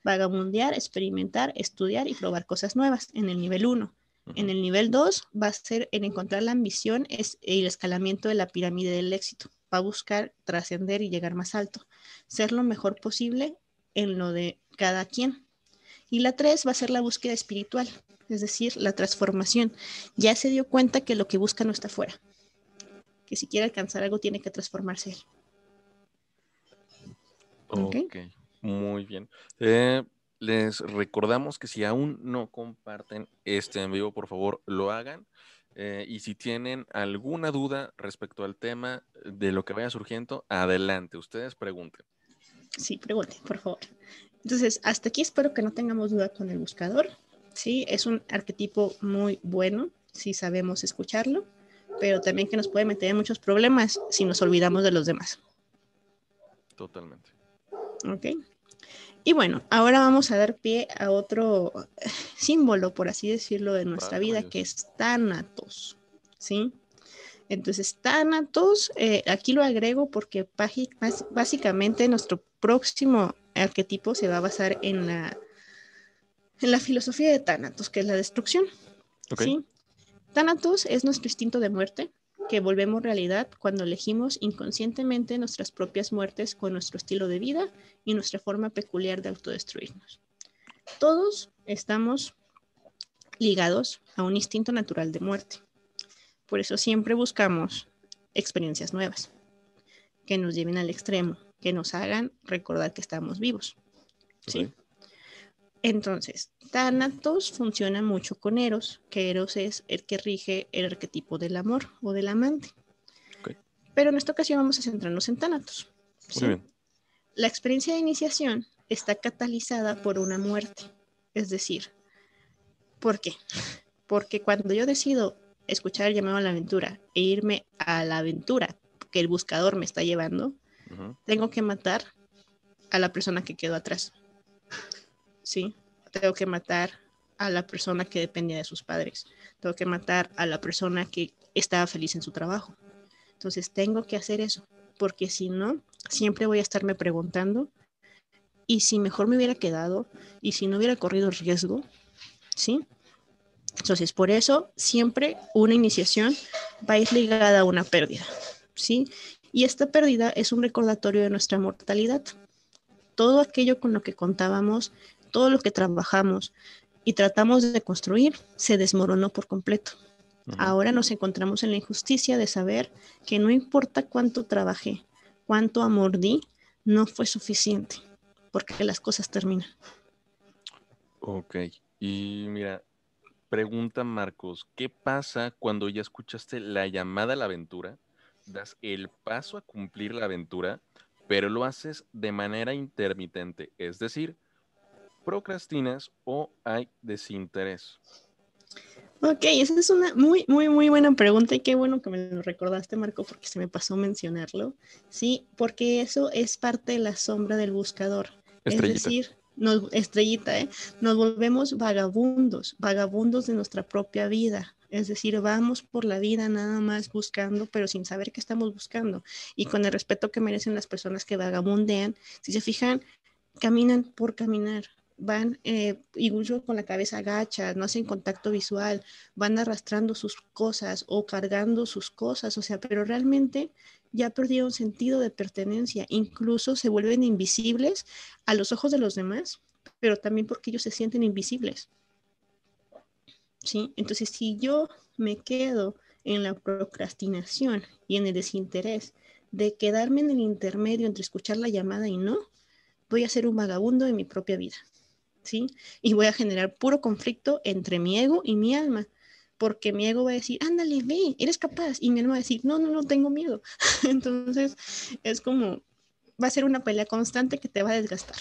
vagabundear, experimentar, estudiar y probar cosas nuevas en el nivel 1. En el nivel 2 va a ser en encontrar la ambición es el escalamiento de la pirámide del éxito. Va a buscar trascender y llegar más alto, ser lo mejor posible en lo de cada quien. Y la 3 va a ser la búsqueda espiritual, es decir, la transformación. Ya se dio cuenta que lo que busca no está fuera, que si quiere alcanzar algo tiene que transformarse él. Ok, muy bien. Eh, les recordamos que si aún no comparten este en vivo, por favor, lo hagan. Eh, y si tienen alguna duda respecto al tema de lo que vaya surgiendo, adelante, ustedes pregunten. Sí, pregunten, por favor. Entonces, hasta aquí espero que no tengamos duda con el buscador. Sí, es un arquetipo muy bueno si sabemos escucharlo, pero también que nos puede meter en muchos problemas si nos olvidamos de los demás. Totalmente. Ok. Y bueno, ahora vamos a dar pie a otro símbolo, por así decirlo, de nuestra vida, que es Thanatos. ¿Sí? Entonces, Thanatos, eh, aquí lo agrego porque básicamente nuestro próximo arquetipo se va a basar en la, en la filosofía de Thanatos, que es la destrucción. ¿sí? Thanatos es nuestro instinto de muerte, que volvemos realidad cuando elegimos inconscientemente nuestras propias muertes con nuestro estilo de vida y nuestra forma peculiar de autodestruirnos. Todos estamos ligados a un instinto natural de muerte. Por eso siempre buscamos experiencias nuevas que nos lleven al extremo, que nos hagan recordar que estamos vivos. Entonces, Thanatos funciona mucho con Eros, que Eros es el que rige el arquetipo del amor o del amante. Pero en esta ocasión vamos a centrarnos en Thanatos. La experiencia de iniciación está catalizada por una muerte. Es decir, ¿por qué? Porque cuando yo decido escuchar el llamado a la aventura e irme a la aventura que el buscador me está llevando, tengo que matar a la persona que quedó atrás. ¿Sí? Tengo que matar a la persona que dependía de sus padres. Tengo que matar a la persona que estaba feliz en su trabajo. Entonces tengo que hacer eso, porque si no, siempre voy a estarme preguntando, ¿y si mejor me hubiera quedado? ¿Y si no hubiera corrido riesgo? ¿Sí? Entonces, por eso siempre una iniciación va a ir ligada a una pérdida, ¿sí? Y esta pérdida es un recordatorio de nuestra mortalidad. Todo aquello con lo que contábamos todo lo que trabajamos y tratamos de construir se desmoronó por completo. Ahora nos encontramos en la injusticia de saber que no importa cuánto trabajé, cuánto amor di, no fue suficiente, porque las cosas terminan. Ok, y mira, pregunta Marcos, ¿qué pasa cuando ya escuchaste la llamada a la aventura, das el paso a cumplir la aventura, pero lo haces de manera intermitente? Es decir, procrastinas o hay desinterés? Ok, esa es una muy, muy, muy buena pregunta y qué bueno que me lo recordaste, Marco, porque se me pasó mencionarlo. Sí, porque eso es parte de la sombra del buscador. Es decir, nos, estrellita, ¿eh? nos volvemos vagabundos, vagabundos de nuestra propia vida. Es decir, vamos por la vida nada más buscando, pero sin saber qué estamos buscando. Y con el respeto que merecen las personas que vagabundean, si se fijan, caminan por caminar, van eh, incluso con la cabeza agacha, no hacen contacto visual, van arrastrando sus cosas o cargando sus cosas, o sea, pero realmente ya perdieron sentido de pertenencia, incluso se vuelven invisibles a los ojos de los demás, pero también porque ellos se sienten invisibles. ¿Sí? Entonces, si yo me quedo en la procrastinación y en el desinterés de quedarme en el intermedio entre escuchar la llamada y no, voy a ser un vagabundo de mi propia vida. ¿Sí? Y voy a generar puro conflicto entre mi ego y mi alma, porque mi ego va a decir, ándale, ve, eres capaz, y mi alma va a decir, no, no, no, tengo miedo. *laughs* Entonces, es como, va a ser una pelea constante que te va a desgastar.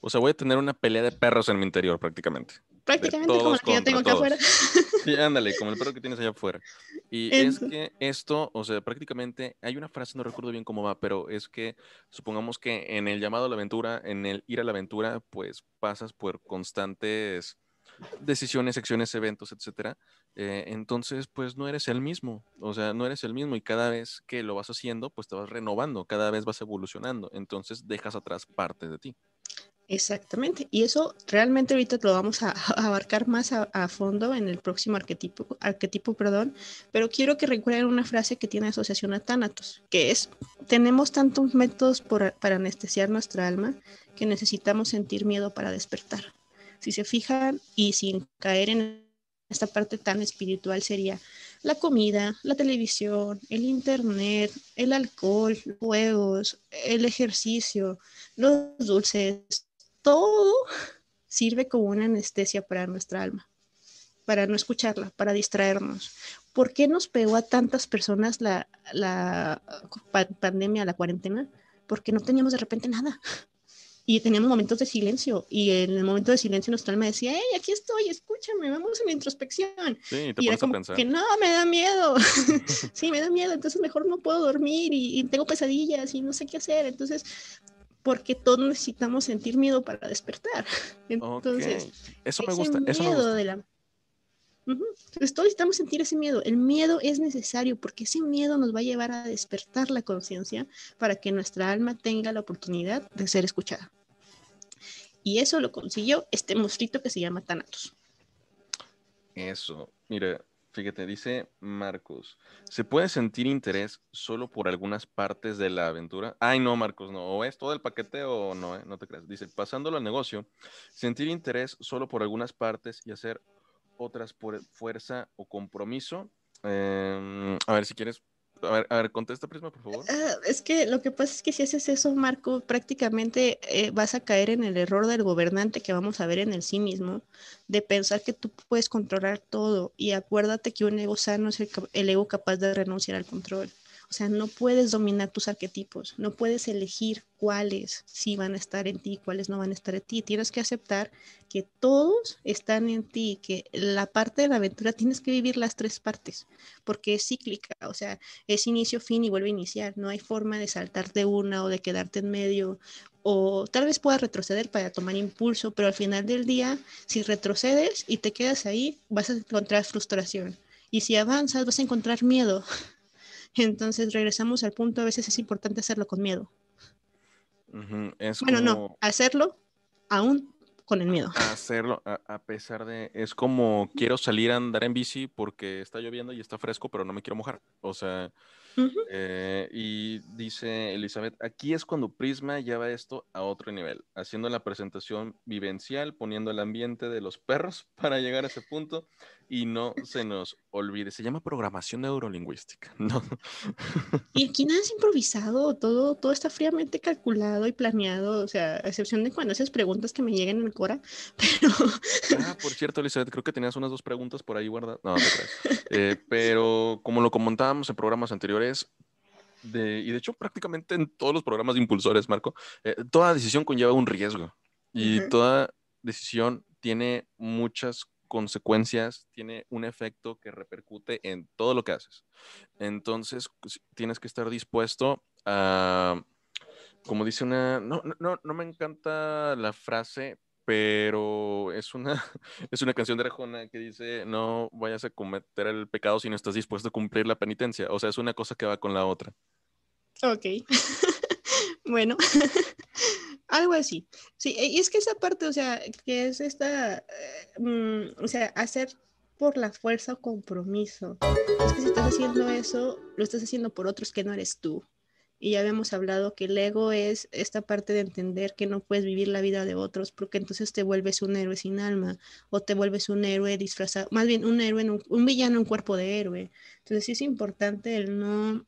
O sea, voy a tener una pelea de perros en mi interior prácticamente. Prácticamente como la que yo tengo acá afuera. *laughs* Sí, ándale, como el perro que tienes allá afuera. Y es que esto, o sea, prácticamente, hay una frase, no recuerdo bien cómo va, pero es que supongamos que en el llamado a la aventura, en el ir a la aventura, pues pasas por constantes decisiones, acciones, eventos, etcétera. Eh, entonces, pues no eres el mismo, o sea, no eres el mismo y cada vez que lo vas haciendo, pues te vas renovando, cada vez vas evolucionando, entonces dejas atrás parte de ti. Exactamente. Y eso realmente ahorita lo vamos a, *laughs* abarcar más a, fondo en el próximo arquetipo, arquetipo, perdón. Pero quiero que recuerden una frase que tiene asociación a Thanatos, que es, tenemos tantos métodos para anestesiar nuestra alma que necesitamos sentir miedo para despertar. Si se fijan y sin caer en esta parte tan espiritual sería la comida, la televisión, el internet, el alcohol, juegos, el ejercicio, los dulces, todo sirve como una anestesia para nuestra alma, para no escucharla, para distraernos. ¿Por qué nos pegó a tantas personas la, pandemia, la cuarentena? Porque no teníamos de repente nada. Y teníamos momentos de silencio. Y en el momento de silencio nuestra alma decía, hey, aquí estoy, escúchame, vamos a la introspección. Sí, te y era como que no, me da miedo. *laughs* sí, me da miedo, entonces mejor no puedo dormir y, y, tengo pesadillas y no sé qué hacer. Entonces, porque todos necesitamos sentir miedo para despertar. *laughs* Entonces, eso me gusta, eso me gusta. De la... Entonces, todos necesitamos sentir ese miedo. El miedo es necesario porque ese miedo nos va a llevar a despertar la conciencia para que nuestra alma tenga la oportunidad de ser escuchada. Y eso lo consiguió este monstruito que se llama Thanatos. Eso, mira, Fíjate, dice Marcos, ¿se puede sentir interés solo por algunas partes de la aventura? Ay, no, Marcos, no, o es todo el paquete o no, ¿eh? no te creas. Dice, pasándolo al negocio, sentir interés solo por algunas partes y hacer otras por fuerza o compromiso. Em, a ver si quieres a ver, a ver, contesta Prisma, por favor. Ah, es que lo que pasa es que si haces eso, Marco, prácticamente eh, vas a caer en el error del gobernante que vamos a ver en el sí mismo, de pensar que tú puedes controlar todo. Y acuérdate que un ego sano es el ego capaz de renunciar al control. Sea, no puedes dominar tus arquetipos, no puedes elegir cuáles sí van a estar en ti, cuáles no van a estar en ti. Tienes que aceptar que todos están en ti, que la parte de la aventura tienes que vivir las tres partes, porque es cíclica, o sea, es inicio, fin y vuelve a iniciar. No hay forma de saltar de una o de quedarte en medio o tal vez puedas retroceder para tomar impulso, pero al final del día, si retrocedes y te quedas ahí, vas a encontrar frustración. Y si avanzas, vas a encontrar miedo. *laughs* Entonces regresamos al punto, a veces es importante hacerlo con miedo. bueno, no, hacerlo aún con el miedo. Hacerlo a, pesar de, es como quiero salir a andar en bici porque está lloviendo y está fresco, pero no me quiero mojar. O sea, eh, y dice Elizabeth, aquí es cuando Prisma lleva esto a otro nivel, haciendo la presentación vivencial, poniendo el ambiente de los perros *laughs* para llegar a ese punto y no se nos olvide, se llama programación neurolingüística, *laughs* ¿no? Y aquí nada es improvisado, todo, todo está fríamente calculado y planeado, o sea, a excepción de cuando haces preguntas que me lleguen en el Cora, *laughs* pero... Ah, por cierto, Elizabeth, creo que tenías unas dos preguntas por ahí guardadas, no, no crees. Eh, pero como lo comentábamos en programas anteriores, de, y de hecho prácticamente en todos los programas de impulsores, Marco, eh, toda decisión conlleva un riesgo y toda decisión tiene muchas consecuencias, tiene un efecto que repercute en todo lo que haces. Entonces, tienes que estar dispuesto a, como dice una, no, no, no me encanta la frase, pero es una, *laughs* es una canción de Arjona que dice, no vayas a cometer el pecado si no estás dispuesto a cumplir la penitencia. O sea, es una cosa que va con la otra. Ok. *laughs* bueno. *laughs* Algo así. Sí, y es que esa parte, o sea, que es esta, eh, mm, o sea, hacer por la fuerza o compromiso. Es que si estás haciendo eso, lo estás haciendo por otros que no eres tú. Y ya habíamos hablado que el ego es esta parte de entender que no puedes vivir la vida de otros porque entonces te vuelves un héroe sin alma o te vuelves un héroe disfrazado, más bien un héroe, un, un villano en cuerpo de héroe. Entonces sí es importante el no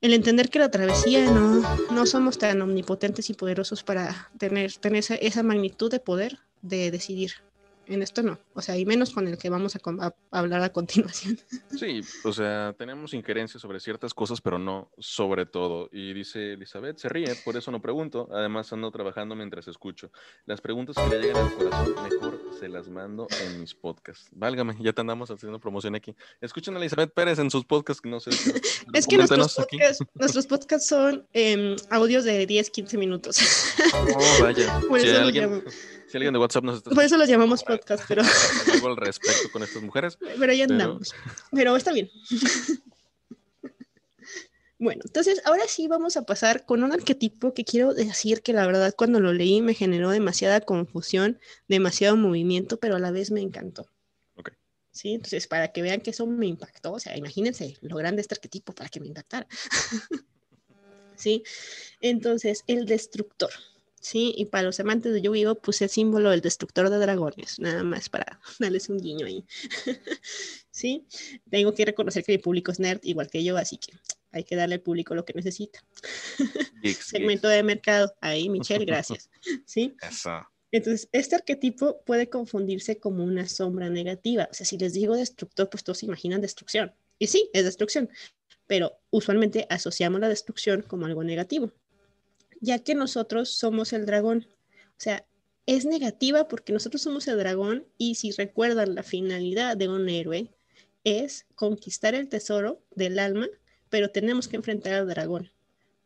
el entender que la travesía no, no somos tan omnipotentes y poderosos para tener, tener esa magnitud de poder de decidir en esto no, o sea, y menos con el que vamos a, hablar a continuación. *laughs* Sí, o sea, tenemos injerencias sobre ciertas cosas, pero no sobre todo. Y dice Elizabeth, se ríe, por eso no pregunto, además ando trabajando mientras escucho. Las preguntas que le llegan al corazón, mejor se las mando en mis podcasts. Válgame, ya te andamos haciendo promoción aquí. Escuchen a Elizabeth Pérez en sus podcasts, que no sé. *laughs* es que nuestros podcasts, nuestros podcasts, son eh, audios de 10, 15 minutos. Oh, vaya. *laughs* si alguien... Si alguien de WhatsApp nos está Por eso lo llamamos podcast, pero. *laughs* Algo al respecto con estas mujeres. *laughs* Pero ahí andamos. Pero, está bien. *laughs* Bueno, entonces ahora sí vamos a pasar con un arquetipo que quiero decir que la verdad cuando lo leí me generó demasiada confusión, demasiado movimiento, pero a la vez me encantó. Ok. Sí, entonces para que vean que eso me impactó, o sea, imagínense lo grande este arquetipo para que me impactara. sí, entonces el destructor. Sí, y para los amantes de Yu-Gi-Oh! puse el símbolo del destructor de dragones, nada más para *laughs* darles un guiño ahí. *laughs* sí, tengo que reconocer que mi público es nerd igual que yo, así que hay que darle al público lo que necesita. *laughs* Segmento de mercado, ahí Michelle, gracias. sí. Eso. Entonces, este arquetipo puede confundirse como una sombra negativa. O sea, si les digo destructor, pues todos imaginan destrucción. Y sí, es destrucción, pero usualmente asociamos la destrucción como algo negativo ya que nosotros somos el dragón. O sea, es negativa porque nosotros somos el dragón y si recuerdan la finalidad de un héroe es conquistar el tesoro del alma, pero tenemos que enfrentar al dragón.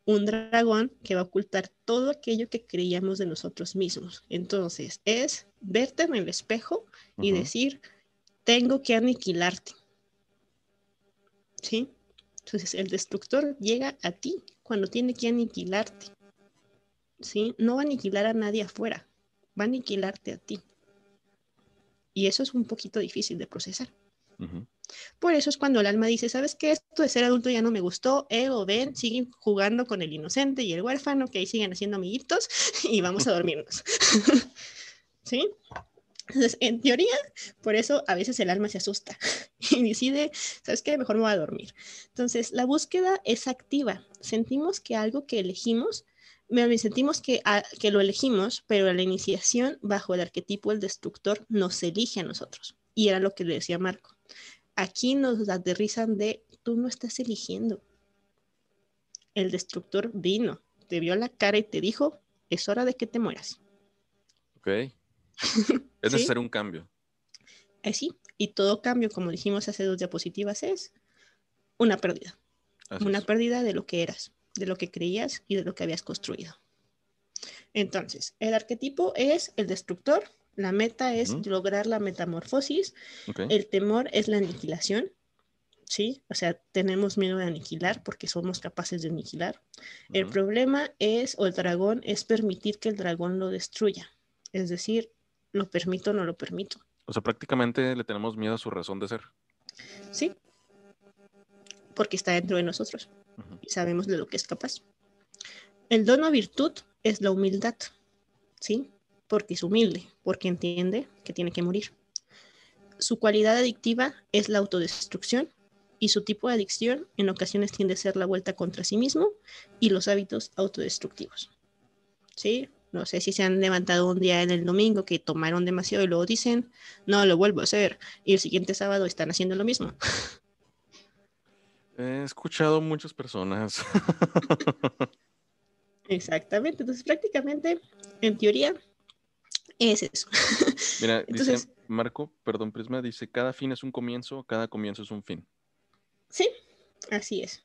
Un dragón que va a ocultar todo aquello que creíamos de nosotros mismos. Entonces, es verte en el espejo y decir, tengo que aniquilarte. ¿Sí? Entonces, el destructor llega a ti cuando tiene que aniquilarte. ¿Sí? No va a aniquilar a nadie afuera, va a aniquilarte a ti. Y eso es un poquito difícil de procesar. Por eso es cuando el alma dice, ¿sabes qué? Esto de ser adulto ya no me gustó, ego, ven, siguen jugando con el inocente y el huérfano, que ahí siguen haciendo amiguitos *laughs* y vamos a dormirnos. *laughs* ¿Sí? Entonces, en teoría, por eso a veces el alma se asusta *laughs* y decide, ¿sabes qué? Mejor me voy a dormir. Entonces, la búsqueda es activa. Sentimos que algo que elegimos sentimos que, que lo elegimos, pero la iniciación bajo el arquetipo del destructor nos elige a nosotros. Y era lo que le decía Marco. Aquí nos aterrizan de, tú no estás eligiendo. El destructor vino, te vio la cara y te dijo, es hora de que te mueras. Ok. es necesario *laughs* un cambio. Así. Eh, y todo cambio, como dijimos hace dos diapositivas, es una pérdida. una pérdida de lo que eras de lo que creías y de lo que habías construido. Entonces, el arquetipo es el destructor, la meta es lograr la metamorfosis, el temor es la aniquilación, ¿sí? O sea, tenemos miedo de aniquilar porque somos capaces de aniquilar. El problema es, o el dragón, es permitir que el dragón lo destruya. Es decir, lo permito o no lo permito. O sea, prácticamente le tenemos miedo a su razón de ser. Sí, porque está dentro de nosotros sabemos de lo que es capaz. El dono virtud es la humildad, ¿sí? Porque es humilde, porque entiende que tiene que morir. Su cualidad adictiva es la autodestrucción y su tipo de adicción en ocasiones tiende a ser la vuelta contra sí mismo y los hábitos autodestructivos. ¿Sí? No sé si se han levantado un día en el domingo que tomaron demasiado y luego dicen, no, lo vuelvo a hacer. Y el siguiente sábado están haciendo lo mismo. *laughs* He escuchado muchas personas. Exactamente, entonces prácticamente, en teoría, es eso. *laughs* Mira, dice Marco, perdón, Prisma, dice, cada fin es un comienzo, cada comienzo es un fin. Sí, así es.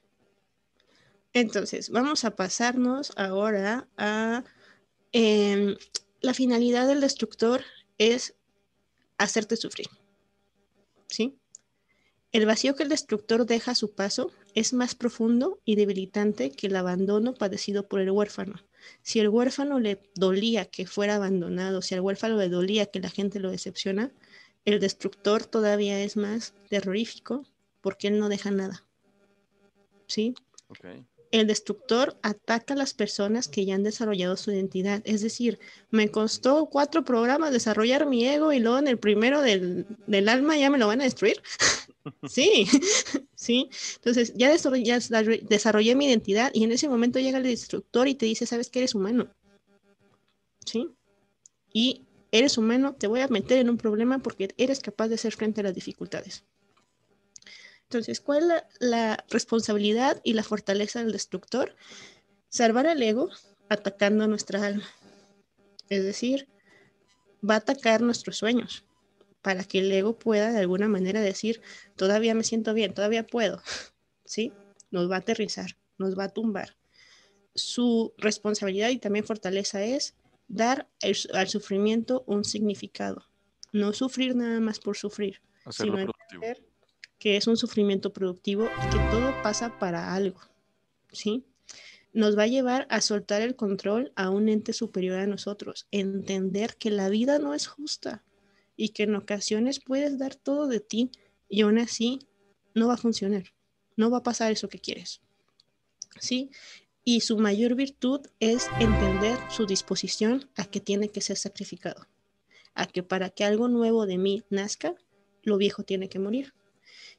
Entonces, vamos a pasarnos ahora a em, la finalidad del destructor es hacerte sufrir. ¿Sí? El vacío que el destructor deja a su paso es más profundo y debilitante que el abandono padecido por el huérfano. Si el huérfano le dolía que fuera abandonado, si al huérfano le dolía que la gente lo decepciona, el destructor todavía es más terrorífico porque él no deja nada. ¿Sí? El destructor ataca a las personas que ya han desarrollado su identidad. Es decir, me costó cuatro programas desarrollar mi ego y luego en el primero del, del alma ya me lo van a destruir. *laughs* Sí, *laughs* sí. Entonces ya desarrollé, mi identidad y en ese momento llega el destructor y te dice, sabes que eres humano. ¿Sí? Y eres humano, te voy a meter en un problema porque eres capaz de hacer frente a las dificultades. Entonces, ¿cuál es la, la responsabilidad y la fortaleza del destructor? Salvar al ego atacando nuestra alma. Es decir, va a atacar nuestros sueños para que el ego pueda de alguna manera decir, todavía me siento bien, todavía puedo, *laughs* ¿sí? Nos va a aterrizar, nos va a tumbar. Su responsabilidad y también fortaleza es dar al sufrimiento un significado, no sufrir nada más por sufrir, sino entender que es un sufrimiento productivo y que todo pasa para algo, ¿sí? Nos va a llevar a soltar el control a un ente superior a nosotros, entender que la vida no es justa y que en ocasiones puedes dar todo de ti y aún así no va a funcionar, no va a pasar eso que quieres. ¿Sí? Y su mayor virtud es entender su disposición a que tiene que ser sacrificado, a que para que algo nuevo de mí nazca, lo viejo tiene que morir.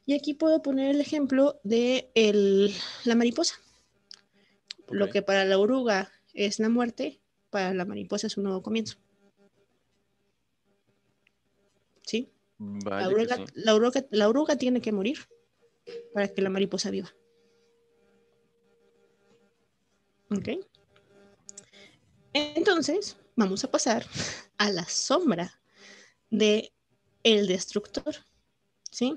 Y aquí puedo poner el ejemplo de la mariposa. Lo que para la oruga es la muerte, para la mariposa es un nuevo comienzo. ¿Sí? la, oruga, tiene que morir para que la mariposa viva. ¿Ok? Entonces, vamos a pasar a la sombra de el destructor. ¿Sí?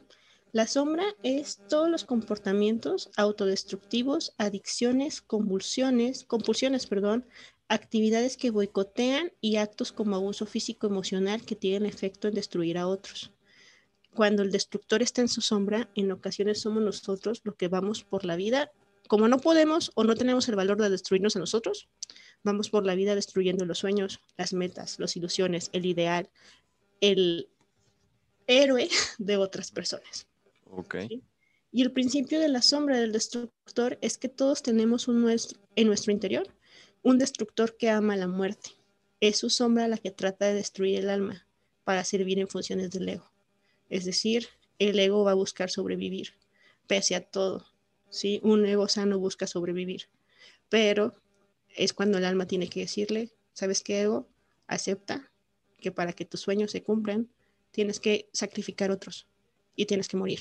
La sombra es todos los comportamientos autodestructivos, adicciones, convulsiones, compulsiones, perdón, actividades que boicotean y actos como abuso físico emocional que tienen efecto en destruir a otros. Cuando el destructor está en su sombra, en ocasiones somos nosotros los que vamos por la vida. Como no podemos o no tenemos el valor de destruirnos a nosotros, vamos por la vida destruyendo los sueños, las metas, las ilusiones, el ideal, el héroe de otras personas. Y el principio de la sombra del destructor es que todos tenemos un nuestro, en nuestro interior un destructor que ama la muerte. Es su sombra la que trata de destruir el alma para servir en funciones del ego. Es decir, el ego va a buscar sobrevivir, pese a todo. ¿sí? Un ego sano busca sobrevivir, pero es cuando el alma tiene que decirle, ¿sabes qué, ego? Acepta que para que tus sueños se cumplan, tienes que sacrificar otros y tienes que morir.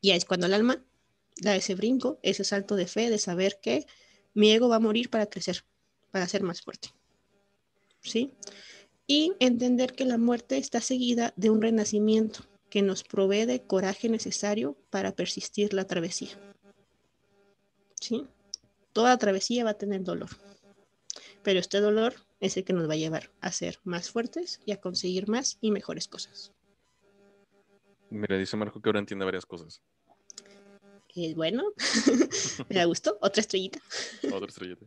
Y es cuando el alma da ese brinco, ese salto de fe, de saber que mi ego va a morir para crecer, para ser más fuerte. ¿Sí? Y entender que la muerte está seguida de un renacimiento que nos provee de coraje necesario para persistir la travesía. ¿Sí? Toda travesía va a tener dolor, pero este dolor es el que nos va a llevar a ser más fuertes y a conseguir más y mejores cosas. Mira, dice Marco que ahora entiende varias cosas. Es bueno, *laughs* me gustó. Otra estrellita. Otra estrellita.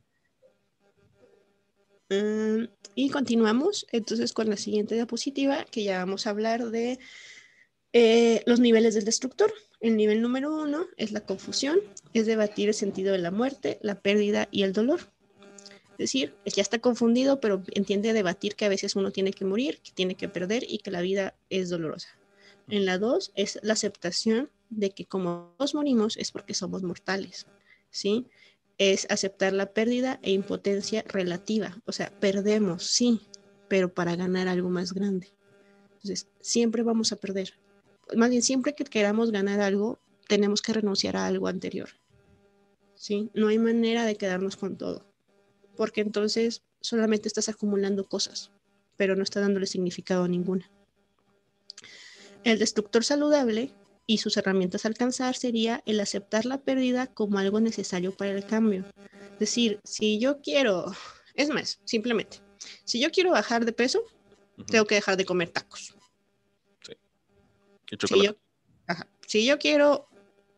Mm, *laughs* y continuamos entonces con la siguiente diapositiva, que ya vamos a hablar de eh, los niveles del destructor. El nivel número uno es la confusión, es debatir el sentido de la muerte, la pérdida y el dolor. Es decir, ya está confundido, pero entiende debatir que a veces uno tiene que morir, que tiene que perder y que la vida es dolorosa. En la 2 es la aceptación de que como nos morimos es porque somos mortales, ¿sí? Es aceptar la pérdida e impotencia relativa, o sea, perdemos, sí, pero para ganar algo más grande. Entonces, siempre vamos a perder. Más bien, siempre que queramos ganar algo, tenemos que renunciar a algo anterior, ¿sí? No hay manera de quedarnos con todo, porque entonces solamente estás acumulando cosas, pero no está dándole significado a ninguna. El destructor saludable y sus herramientas a alcanzar sería el aceptar la pérdida como algo necesario para el cambio. Es decir, si yo quiero, es más, simplemente, si yo quiero bajar de peso, tengo que dejar de comer tacos. Sí. Y si, yo, si yo quiero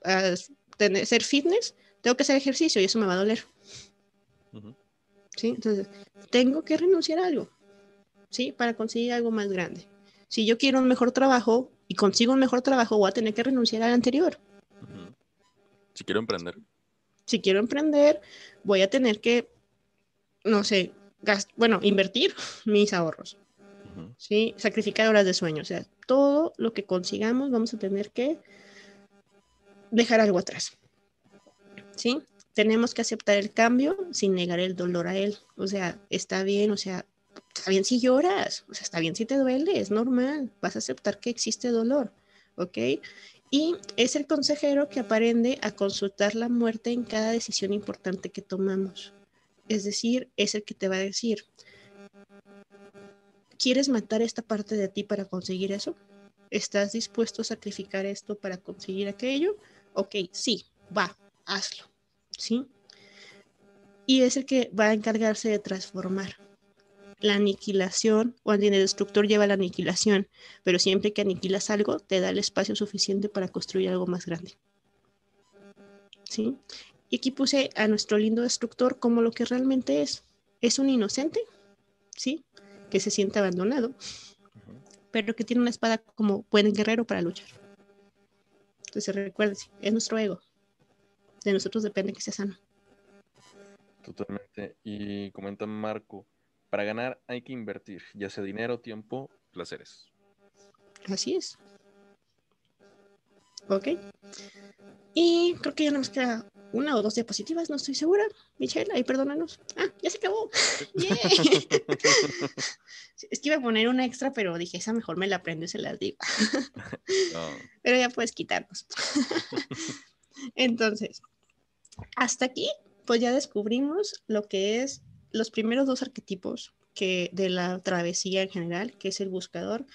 uh, tener, ser fitness, tengo que hacer ejercicio y eso me va a doler. ¿Sí? Entonces, tengo que renunciar a algo, ¿sí? Para conseguir algo más grande si yo quiero un mejor trabajo y consigo un mejor trabajo, voy a tener que renunciar al anterior. Si quiero emprender. Si quiero emprender, voy a tener que, no sé, bueno, invertir *laughs* mis ahorros. ¿sí? Sacrificar horas de sueño. O sea, todo lo que consigamos vamos a tener que dejar algo atrás. ¿Sí? Tenemos que aceptar el cambio sin negar el dolor a él. O sea, está bien, o sea, está bien si lloras, o sea, está bien si te duele, es normal, vas a aceptar que existe dolor, ¿ok? Y es el consejero que aprende a consultar la muerte en cada decisión importante que tomamos. Es decir, es el que te va a decir, ¿quieres matar esta parte de ti para conseguir eso? ¿Estás dispuesto a sacrificar esto para conseguir aquello? Ok, sí, va, hazlo, ¿sí? Y es el que va a encargarse de transformar la aniquilación o el destructor lleva la aniquilación, pero siempre que aniquilas algo, te da el espacio suficiente para construir algo más grande. ¿Sí? Y aquí puse a nuestro lindo destructor como lo que realmente es. Es un inocente, ¿sí? Que se siente abandonado, pero que tiene una espada como buen guerrero para luchar. Entonces recuerden, es nuestro ego. De nosotros depende que sea sano. Totalmente. Y comenta Marco, para ganar hay que invertir, ya sea dinero, tiempo, placeres. Así es. Ok. Y creo que ya nos queda una o dos diapositivas, no estoy segura. Michelle, ahí perdónanos. Ah, ya se acabó. *laughs* es que iba a poner una extra, pero dije, esa mejor me la aprendo y se las digo. *laughs* Pero ya puedes quitarnos. *laughs* Entonces, hasta aquí, pues ya descubrimos lo que es los primeros dos arquetipos que de la travesía en general, que es el buscador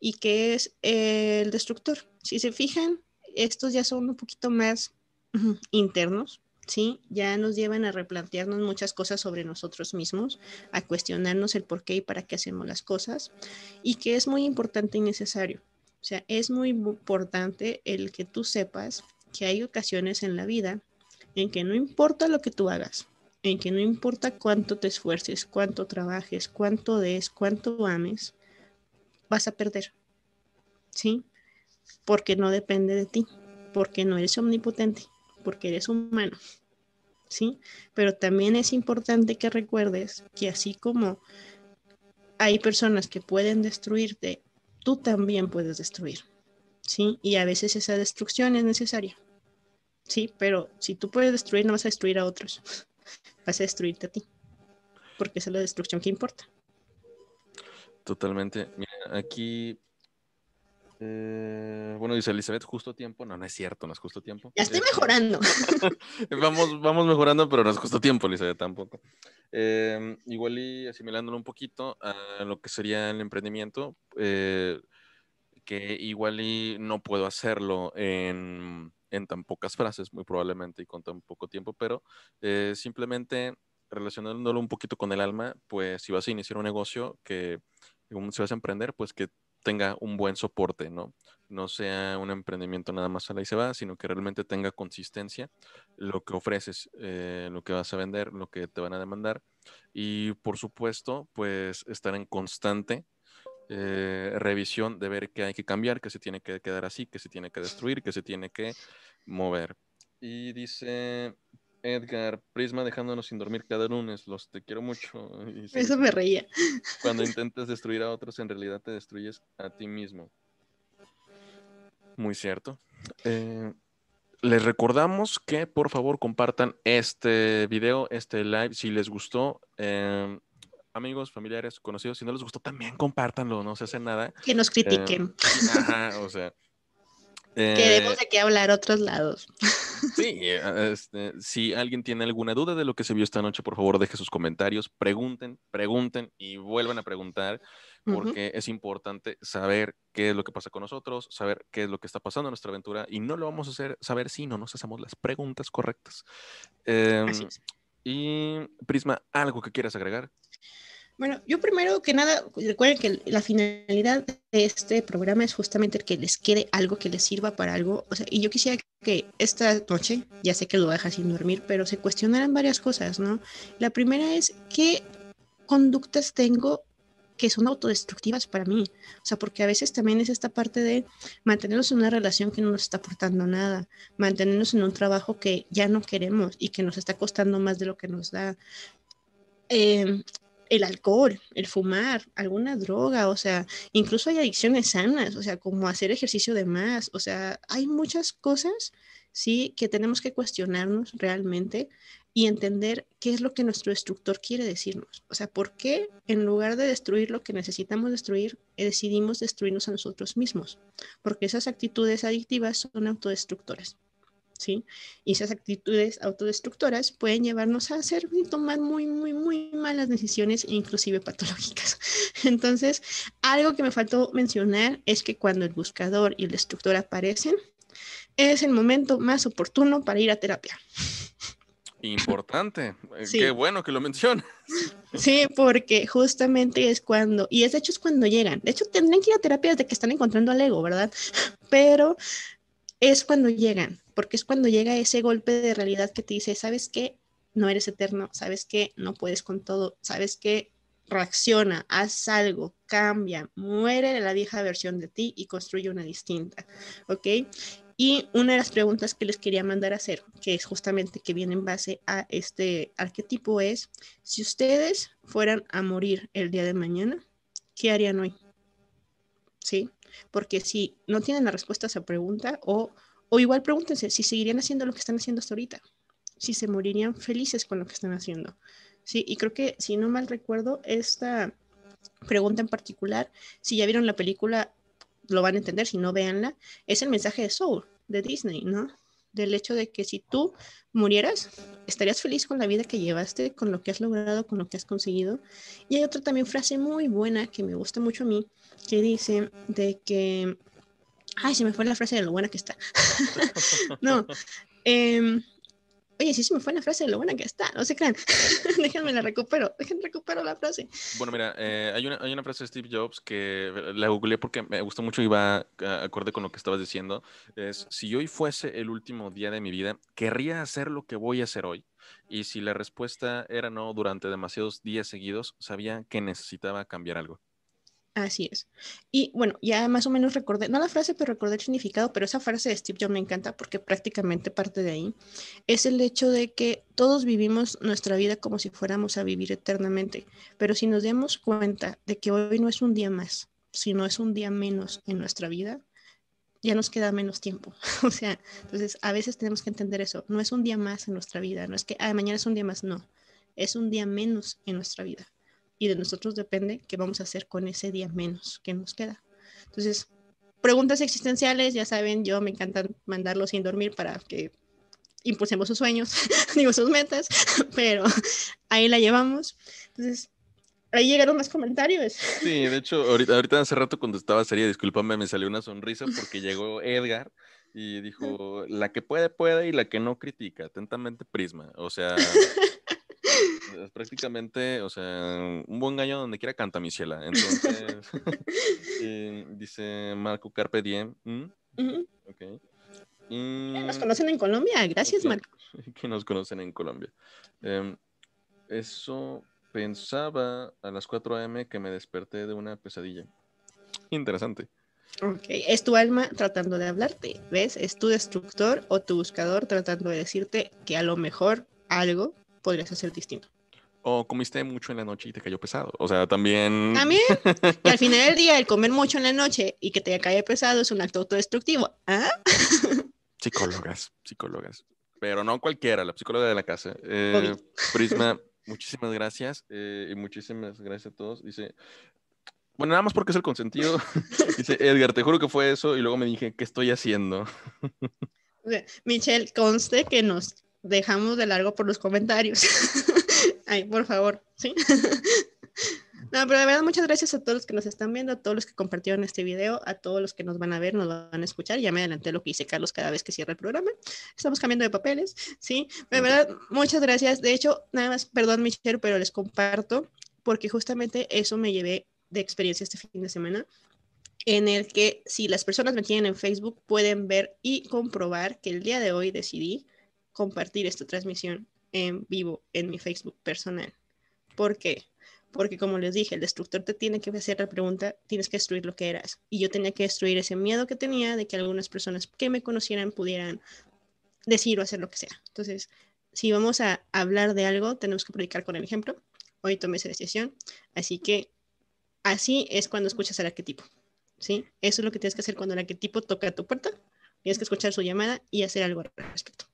y que es el destructor. Si se fijan, estos ya son un poquito más internos, ¿sí? Ya nos llevan a replantearnos muchas cosas sobre nosotros mismos, a cuestionarnos el por qué y para qué hacemos las cosas, y que es muy importante y necesario. O sea, es muy importante el que tú sepas que hay ocasiones en la vida en que no importa lo que tú hagas, en que no importa cuánto te esfuerces, cuánto trabajes, cuánto des, cuánto ames, vas a perder. ¿Sí? Porque no depende de ti, porque no eres omnipotente, porque eres humano. ¿Sí? Pero también es importante que recuerdes que así como hay personas que pueden destruirte, tú también puedes destruir. ¿Sí? Y a veces esa destrucción es necesaria. Sí, pero si tú puedes destruir, no vas a destruir a otros. Vas a destruirte a ti. Porque esa es la destrucción que importa. Totalmente. Mira, aquí. Eh, bueno, dice Elizabeth, justo tiempo. No, no es cierto, no es justo tiempo. Ya estoy mejorando. *laughs* vamos, vamos mejorando, pero no es justo tiempo, Elizabeth, tampoco. Em, igual y asimilándolo un poquito a lo que sería el emprendimiento, eh, que igual y no puedo hacerlo en en tan pocas frases, muy probablemente, y con tan poco tiempo, pero eh, simplemente relacionándolo un poquito con el alma, pues si vas a iniciar un negocio, que si vas a emprender, pues que tenga un buen soporte, ¿no? No sea un emprendimiento nada más a y se va, sino que realmente tenga consistencia lo que ofreces, eh, lo que vas a vender, lo que te van a demandar. Y por supuesto, pues estar en constante eh, revisión de ver qué hay que cambiar, qué se tiene que quedar así, qué se tiene que destruir, qué se tiene que mover. Y dice Edgar, Prisma dejándonos sin dormir cada lunes, los te quiero mucho. Eso me reía. Cuando *laughs* intentas destruir a otros, en realidad te destruyes a ti mismo. Muy cierto. Eh, les recordamos que por favor compartan este video, este live, si les gustó. Eh, amigos, familiares, conocidos, si no les gustó, también compártanlo, no se hace nada. Que nos critiquen. Eh, ajá, o sea. Queremos eh, de qué hablar otros lados. Sí, eh, este, si alguien tiene alguna duda de lo que se vio esta noche, por favor deje sus comentarios, pregunten, pregunten y vuelvan a preguntar, porque es importante saber qué es lo que pasa con nosotros, saber qué es lo que está pasando en nuestra aventura y no lo vamos a hacer saber si no nos hacemos las preguntas correctas. Em, y Prisma, ¿algo que quieras agregar? Bueno, yo primero que nada, recuerden que la finalidad de este programa es justamente que les quede algo que les sirva para algo. O sea, y yo quisiera que esta noche, ya sé que lo deja sin dormir, pero se cuestionaran varias cosas, ¿no? La primera es qué conductas tengo que son autodestructivas para mí. O sea, porque a veces también es esta parte de mantenernos en una relación que no nos está aportando nada, mantenernos en un trabajo que ya no queremos y que nos está costando más de lo que nos da. Eh, el alcohol, el fumar, alguna droga, o sea, incluso hay adicciones sanas, o sea, como hacer ejercicio de más, o sea, hay muchas cosas, sí, que tenemos que cuestionarnos realmente y entender qué es lo que nuestro destructor quiere decirnos. O sea, ¿por qué en lugar de destruir lo que necesitamos destruir, decidimos destruirnos a nosotros mismos? Porque esas actitudes adictivas son autodestructoras. ¿Sí? Y esas actitudes autodestructoras pueden llevarnos a hacer y tomar muy, muy, muy malas decisiones inclusive patológicas. *laughs* Entonces, algo que me faltó mencionar es que cuando el buscador y el destructor aparecen, es el momento más oportuno para ir a terapia. Importante. *laughs* Eh, qué bueno que lo mencionas. Sí, porque justamente es cuando, y es de hecho es cuando llegan. De hecho, tendrían que ir a terapia desde que están encontrando al ego, ¿verdad? Pero es cuando llegan porque es cuando llega ese golpe de realidad que te dice, ¿sabes qué? No eres eterno, ¿sabes qué? No puedes con todo, ¿sabes qué? Reacciona, haz algo, cambia, muere de la vieja versión de ti y construye una distinta, ¿ok? Y una de las preguntas que les quería mandar a hacer, que es justamente que viene en base a este arquetipo, es, si ustedes fueran a morir el día de mañana, ¿qué harían hoy? ¿Sí? Porque si no tienen la respuesta a esa pregunta, o, o igual pregúntense si seguirían haciendo lo que están haciendo hasta ahorita, si se morirían felices con lo que están haciendo. Sí, y creo que si no mal recuerdo, esta pregunta en particular, si ya vieron la película lo van a entender, si no véanla, es el mensaje de Soul, de Disney, ¿no? Del hecho de que si tú murieras, estarías feliz con la vida que llevaste, con lo que has logrado, con lo que has conseguido. Y hay otra también frase muy buena que me gusta mucho a mí, que dice de que, ay, se me fue la frase de lo buena que está. *laughs* no, eh, Oye, sí se me fue la frase de lo buena que está, no se crean. *laughs* Déjenme la recupero, déjenme recupero la frase. Bueno, mira, eh, hay, una, hay una frase de Steve Jobs que la googleé porque me gustó mucho y va acorde con lo que estabas diciendo. Es, si hoy fuese el último día de mi vida, ¿querría hacer lo que voy a hacer hoy? Y si la respuesta era no durante demasiados días seguidos, sabía que necesitaba cambiar algo. Así es. Y bueno, ya más o menos recordé, no la frase, pero recordé el significado, pero esa frase de Steve Jobs me encanta porque prácticamente parte de ahí. Es el hecho de que todos vivimos nuestra vida como si fuéramos a vivir eternamente, pero si nos damos cuenta de que hoy no es un día más, sino es un día menos en nuestra vida, ya nos queda menos tiempo. *laughs* o sea, entonces a veces tenemos que entender eso. No es un día más en nuestra vida, no es que ah, mañana es un día más, no. Es un día menos en nuestra vida y de nosotros depende qué vamos a hacer con ese día menos que nos queda. Entonces, preguntas existenciales, ya saben, yo me encanta mandarlos sin dormir para que impulsemos sus sueños, *laughs* digo sus metas, *laughs* pero ahí la llevamos. Entonces, ahí llegaron más comentarios. Sí, de hecho, ahorita, ahorita hace rato cuando estaba seria, discúlpame, me salió una sonrisa porque llegó Edgar y dijo, la que puede, puede y la que no critica, atentamente Prisma. O sea, *laughs* es prácticamente, o sea, un buen gallo donde quiera canta mi ciela. Entonces, eh, dice Marco Carpe Diem. Nos conocen en Colombia, gracias Marco. *laughs* Que nos conocen en Colombia. Em, eso pensaba a las 4 a.m. que me desperté de una pesadilla. Interesante. Ok, es tu alma tratando de hablarte, ¿ves? Es tu destructor o tu buscador tratando de decirte que a lo mejor algo podrías hacer distinto o comiste mucho en la noche y te cayó pesado. O sea, también. También. *laughs* Y al final del día, el comer mucho en la noche y que te caiga pesado es un acto autodestructivo. ¿Ah? *laughs* Psicólogas, psicólogas. Pero no cualquiera, la psicóloga de la casa. Eh, *laughs* Prisma, muchísimas gracias. Eh, y muchísimas gracias a todos. Dice. Bueno, nada más porque es el consentido. Dice Edgar, te juro que fue eso. Y luego me dije, ¿qué estoy haciendo? Michelle, conste que nos dejamos de largo por los comentarios. Ay, por favor, ¿sí? *laughs* No, pero de verdad, muchas gracias a todos los que nos están viendo, a todos los que compartieron este video, a todos los que nos van a ver, nos van a escuchar. Ya me adelanté lo que dice Carlos cada vez que cierra el programa. Estamos cambiando de papeles, ¿sí? De verdad, muchas gracias. De hecho, nada más, perdón, Michelle, pero les comparto, porque justamente eso me llevé de experiencia este fin de semana, en el que si las personas me tienen en Facebook, pueden ver y comprobar que el día de hoy decidí compartir esta transmisión en vivo en mi Facebook personal. ¿Por qué? Porque como les dije, el destructor te tiene que hacer la pregunta, tienes que destruir lo que eras. Y yo tenía que destruir ese miedo que tenía de que algunas personas que me conocieran pudieran decir o hacer lo que sea. Entonces, si vamos a hablar de algo, tenemos que predicar con el ejemplo. Hoy tomé esa decisión. Así que así es cuando escuchas al arquetipo. ¿sí? Eso es lo que tienes que hacer cuando el arquetipo toca tu puerta. Tienes que escuchar su llamada y hacer algo al respecto.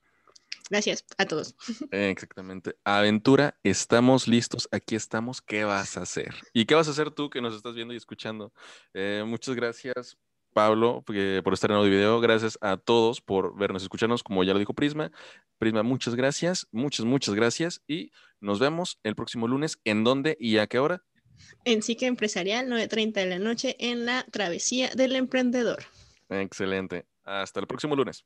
Gracias a todos. *laughs* Exactamente. Aventura, estamos listos, aquí estamos. ¿Qué vas a hacer? ¿Y qué vas a hacer tú que nos estás viendo y escuchando? Eh, muchas gracias, Pablo, por estar en audio video. Gracias a todos por vernos y escucharnos, como ya lo dijo Prisma. Prisma, muchas gracias, muchas, muchas gracias. Y nos vemos el próximo lunes. ¿En dónde y a qué hora? En Psique Empresarial, 9.30 de la noche, en la Travesía del Emprendedor. Excelente. Hasta el próximo lunes.